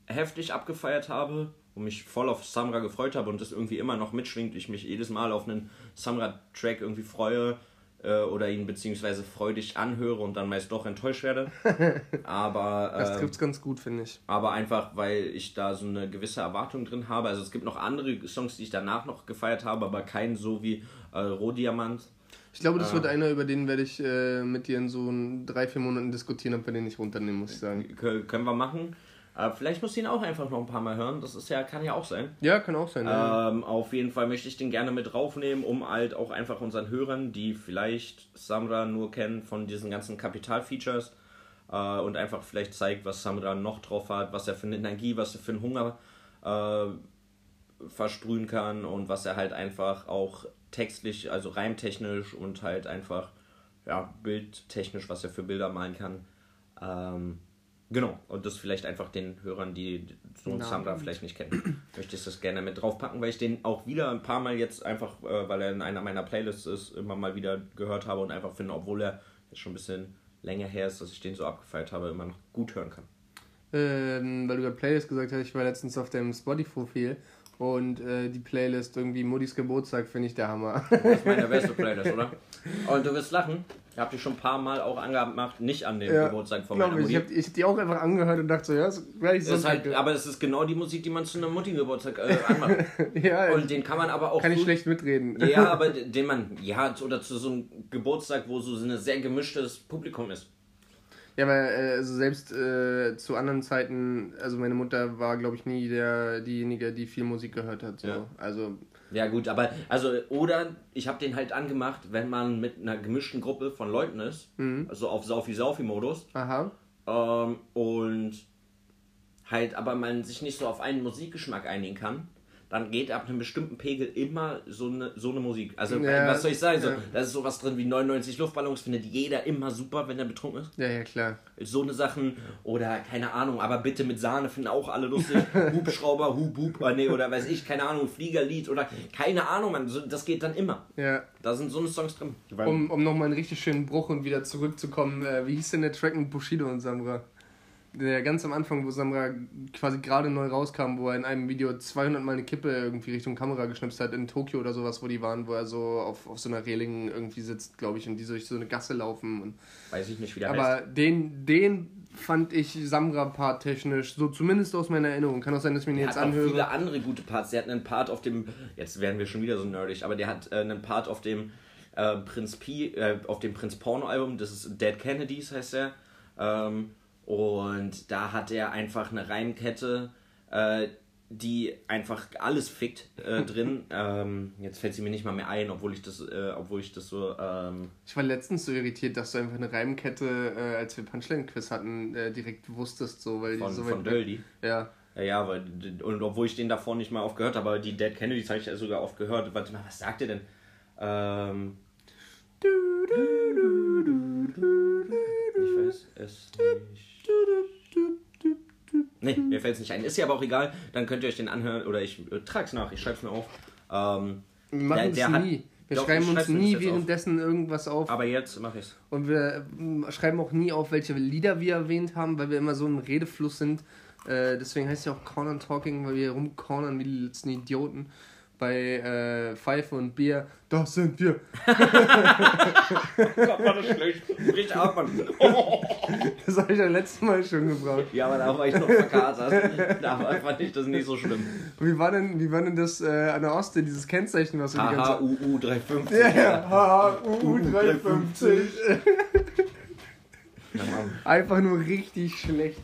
heftig abgefeiert habe. und mich voll auf Samra gefreut habe und das irgendwie immer noch mitschwingt, ich mich jedes Mal auf einen Samra-Track irgendwie freue äh, oder ihn beziehungsweise freudig anhöre und dann meist doch enttäuscht werde. Aber Das äh, trifft's ganz gut, finde ich. aber einfach, weil ich da so eine gewisse Erwartung drin habe. Also es gibt noch andere Songs, die ich danach noch gefeiert habe, aber keinen so wie äh, Rohdiamant. Ich glaube, das wird einer, über den werde ich äh, mit dir in so drei, vier Monaten diskutieren, ob wir den nicht runternehmen, muss ich sagen. Kö- können wir machen. Äh, vielleicht muss ich ihn auch einfach noch ein paar Mal hören. Das ist ja, kann ja auch sein. Ja, kann auch sein. ja. Ähm, auf jeden Fall möchte ich den gerne mit draufnehmen, um halt auch einfach unseren Hörern, die vielleicht Samra nur kennen von diesen ganzen Kapital-Features äh, und einfach vielleicht zeigt, was Samra noch drauf hat, was er für eine Energie, was er für einen Hunger äh, versprühen kann und was er halt einfach auch textlich, also reimtechnisch und halt einfach ja, bildtechnisch, was er für Bilder malen kann. Ähm, genau, und das vielleicht einfach den Hörern, die so einen Samra vielleicht nicht kennen, möchte ich das gerne mit draufpacken, weil ich den auch wieder ein paar Mal jetzt einfach, äh, weil er in einer meiner Playlists ist, immer mal wieder gehört habe und einfach finde, obwohl er jetzt schon ein bisschen länger her ist, dass ich den so abgefeiert habe, immer noch gut hören kann. Ähm, weil du gerade Playlist gesagt hast, ich war letztens auf dem Spotify-Profil und äh, die Playlist irgendwie Muddis Geburtstag finde ich der Hammer. Das ist meine beste Playlist, oder? Und du wirst lachen, ich habe die schon ein paar Mal auch angemacht, nicht an dem Ja, Geburtstag von meiner ich, ich Mutti. habe ich die auch einfach angehört und dachte so, ja, ist gleich Das ist halt, aber es ist genau die Musik, die man zu einem Mutti-Geburtstag äh, anmacht. ja, Und den kann man aber auch kann ich gut- schlecht mitreden. Ja, aber den man, ja, oder zu so einem Geburtstag, wo so ein sehr gemischtes Publikum ist. Ja, weil äh, also selbst äh, zu anderen Zeiten, also meine Mutter war, glaube ich, nie der, diejenige, die viel Musik gehört hat. So. Ja. Also, Ja, gut, aber, also, oder ich habe den halt angemacht, wenn man mit einer gemischten Gruppe von Leuten ist, also auf Saufi-Saufi-Modus, aha. ähm, und halt, aber man sich nicht so auf einen Musikgeschmack einigen kann, dann geht ab einem bestimmten Pegel immer so eine, so eine Musik. Also, Ja, was soll ich sagen? So, ja. Da ist sowas drin wie 99 Luftballons, findet jeder immer super, wenn er betrunken ist. Ja, ja, klar. So eine Sachen oder keine Ahnung, aber bitte mit Sahne finden auch alle lustig. Hubschrauber, Hub, Hub, äh, nee, oder weiß ich, keine Ahnung, Fliegerlied oder keine Ahnung, man, so, das geht dann immer. Ja. Da sind so eine Songs drin. Um, um nochmal einen richtig schönen Bruch und wieder zurückzukommen, äh, wie hieß denn der Track mit Bushido und Samra? Der ganz am Anfang, wo Samra quasi gerade neu rauskam, wo er in einem Video 200 Mal eine Kippe irgendwie Richtung Kamera geschnipst hat, in Tokio oder sowas, wo die waren, wo er so auf, auf so einer Reling irgendwie sitzt, glaube ich, und die durch so eine Gasse laufen. Und, Weiß ich nicht, wie der heißt. aber den, den fand ich Samra-Part technisch, so zumindest aus meiner Erinnerung. Kann auch sein, dass ich mir den Der jetzt hat auch anhöre. viele andere gute Parts. Der hat einen Part auf dem, jetzt werden wir schon wieder so nerdig, aber der hat äh, einen Part auf dem äh, Prinz P, äh, auf dem Prinz Porno Album, das ist Dead Kennedys heißt der. Ähm, und da hat er einfach eine Reimkette, äh, die einfach alles fickt äh, drin. ähm, jetzt fällt sie mir nicht mal mehr ein, obwohl ich das, äh, obwohl ich das so. Ähm, Ich war letztens so irritiert, dass du einfach eine Reimkette, äh, als wir Punchline-Quiz hatten, äh, direkt wusstest, so, weil von, die so von Döldi. Ja. Ja, ja, weil, und obwohl ich den davor nicht mal oft gehört habe, aber die Dead Kennedys habe ich ja sogar oft gehört. Warte mal, was sagt ihr denn? Ähm, ich weiß es nicht. Nee, mir fällt es nicht ein. Ist ja aber auch egal, dann könnt ihr euch den anhören oder ich äh, trag's nach, ich schreib's mir auf. Ähm, Wir machen Der- es der hat- nie. Wir Doch, schreiben ich uns nie jetzt auf. währenddessen irgendwas auf. aber jetzt mache ich's. Und wir ähm, schreiben auch nie auf, welche Lieder wir erwähnt haben, weil wir immer so im Redefluss sind. Äh, deswegen heißt es ja auch Corner Talking, weil wir rumcornern wie die letzten Idioten. Bei äh, Pfeife und Bier, das sind wir. Gott, war das schlecht. Richtig ab, Mann. Das habe ich ja letztes Mal schon gebraucht. Ja, aber da war ich noch verkatert. Da war- fand ich das nicht so schlimm. Wie war denn, wie war denn das äh, an der Ostsee, dieses Kennzeichen, was du die ganze HHUU 350. Ja, ja, HHU 350. Ja, Mann. Einfach nur richtig schlecht.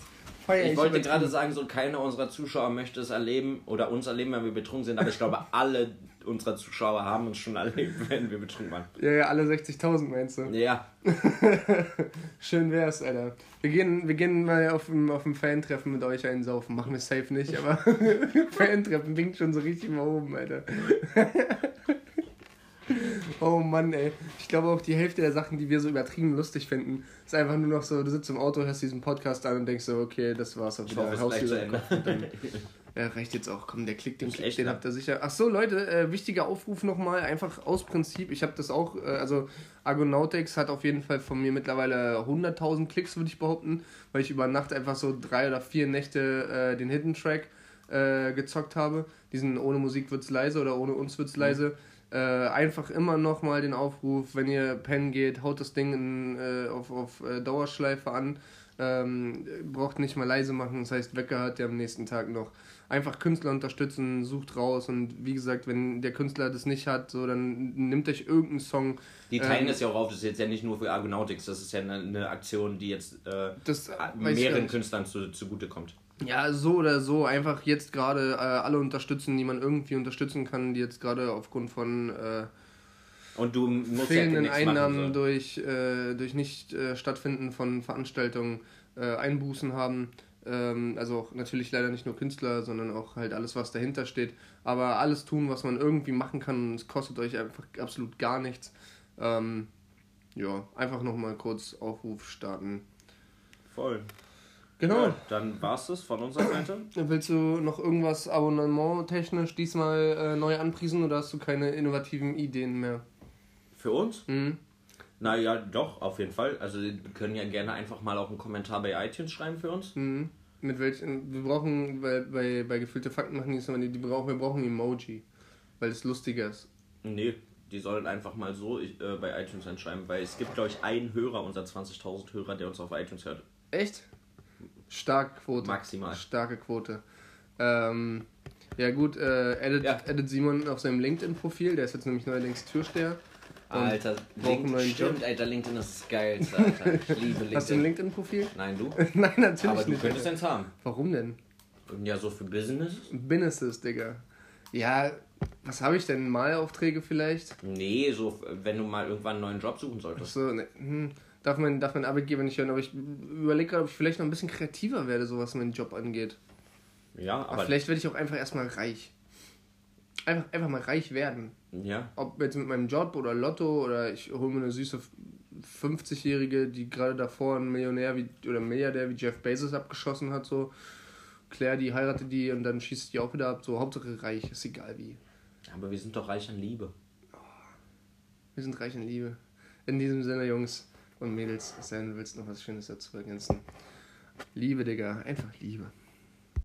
Feier Ich wollte gerade sagen, so keiner unserer Zuschauer möchte es erleben oder uns erleben, wenn wir betrunken sind, aber ich glaube, alle unserer Zuschauer haben uns schon erlebt, wenn wir betrunken waren. Ja, ja, alle 60.000 meinst du. Ja, Schön wär's, Alter. Wir gehen, wir gehen mal auf dem, auf dem Fan-Treffen mit euch einsaufen. Machen wir safe nicht, aber Fan-Treffen winkt schon so richtig mal oben, Alter. Oh Mann, ey. Ich glaube auch die Hälfte der Sachen, die wir so übertrieben lustig finden, ist einfach nur noch so, du sitzt im Auto, hörst diesen Podcast an und denkst so, okay, das war's auch ich wieder. hoffe, es dann Ja, reicht jetzt auch. Komm, der Klick, den Klick, den habt ihr sicher. Ach so, Leute, äh, wichtiger Aufruf nochmal, einfach aus Prinzip. Ich habe das auch, äh, also Argonautics hat auf jeden Fall von mir mittlerweile 100.000 Klicks, würde ich behaupten, weil ich über Nacht einfach so drei oder vier Nächte äh, den Hidden Track äh, gezockt habe, diesen ohne Musik wird's leise oder ohne uns wird's leise, äh, einfach immer noch mal den Aufruf, wenn ihr pennen geht, haut das Ding in, äh, auf, auf äh, Dauerschleife an, ähm, braucht nicht mal leise machen, das heißt, Wecker hat ihr am nächsten Tag noch. Einfach Künstler unterstützen, sucht raus und wie gesagt, wenn der Künstler das nicht hat, so dann nimmt euch irgendeinen Song. Die teilen ähm, das ja auch auf, das ist jetzt ja nicht nur für Argonautics, das ist ja eine, eine Aktion, die jetzt äh, das, mehreren Künstlern zu, zugutekommt. Ja, so oder so, einfach jetzt gerade äh, alle unterstützen, die man irgendwie unterstützen kann, die jetzt gerade aufgrund von äh, und du musst fehlenden ja Einnahmen machen, so. durch, äh, durch nicht äh, stattfinden von Veranstaltungen äh, Einbußen haben. Ähm, also auch natürlich leider nicht nur Künstler, sondern auch halt alles, was dahinter steht. Aber alles tun, was man irgendwie machen kann, es kostet euch einfach absolut gar nichts. Ähm, ja, einfach nochmal kurz Aufruf starten. Voll. Genau. Ja, dann war's das von unserer Seite. Willst du noch irgendwas abonnement-technisch diesmal äh, neu anpriesen oder hast du keine innovativen Ideen mehr? Für uns? Mhm. Naja, doch, auf jeden Fall. Also wir können ja gerne einfach mal auch einen Kommentar bei iTunes schreiben für uns. Mhm. Mit welchen, wir brauchen, bei, bei, bei gefüllte Fakten machen die es die, die brauchen, wir brauchen Emoji, weil es lustiger ist. Nee, die sollen einfach mal so ich, äh, bei iTunes einschreiben, weil es gibt, glaube ich, einen Hörer unser 20.000 Hörer, der uns auf iTunes hört. Echt? Starke Quote. Maximal. Starke Quote. Ähm, ja gut, äh, edit, ja. edit Simon auf seinem LinkedIn-Profil, der ist jetzt nämlich neuerdings Türsteher. Alter, LinkedIn, stimmt, Alter, LinkedIn ist das Geilste, Alter. Ich liebe LinkedIn. Hast du ein LinkedIn-Profil? Nein, du? Nein, natürlich Aber du nicht. könntest eins haben. Warum denn? Ja, so für Business? Businesses, Digga. Ja, was habe ich denn? Malaufträge vielleicht? Nee, so, wenn du mal irgendwann einen neuen Job suchen solltest. Achso, ne, hm, darf, mein, darf mein Arbeitgeber nicht hören, aber ich überlege gerade, ob ich vielleicht noch ein bisschen kreativer werde, so was meinen Job angeht. Ja, aber. aber vielleicht werde ich auch einfach erstmal reich. Einfach, einfach mal reich werden. Ja. Ob jetzt mit meinem Job oder Lotto oder ich hole mir eine süße 50-Jährige, die gerade davor einen Millionär wie, oder Milliardär wie Jeff Bezos abgeschossen hat, so. Claire, die heiratet die und dann schießt die auch wieder ab. So, Hauptsache reich, ist egal wie. Aber wir sind doch reich an Liebe. Oh, wir sind reich an Liebe. In diesem Sinne, Jungs und Mädels, du willst noch was Schönes dazu ergänzen. Liebe, Digga, einfach Liebe.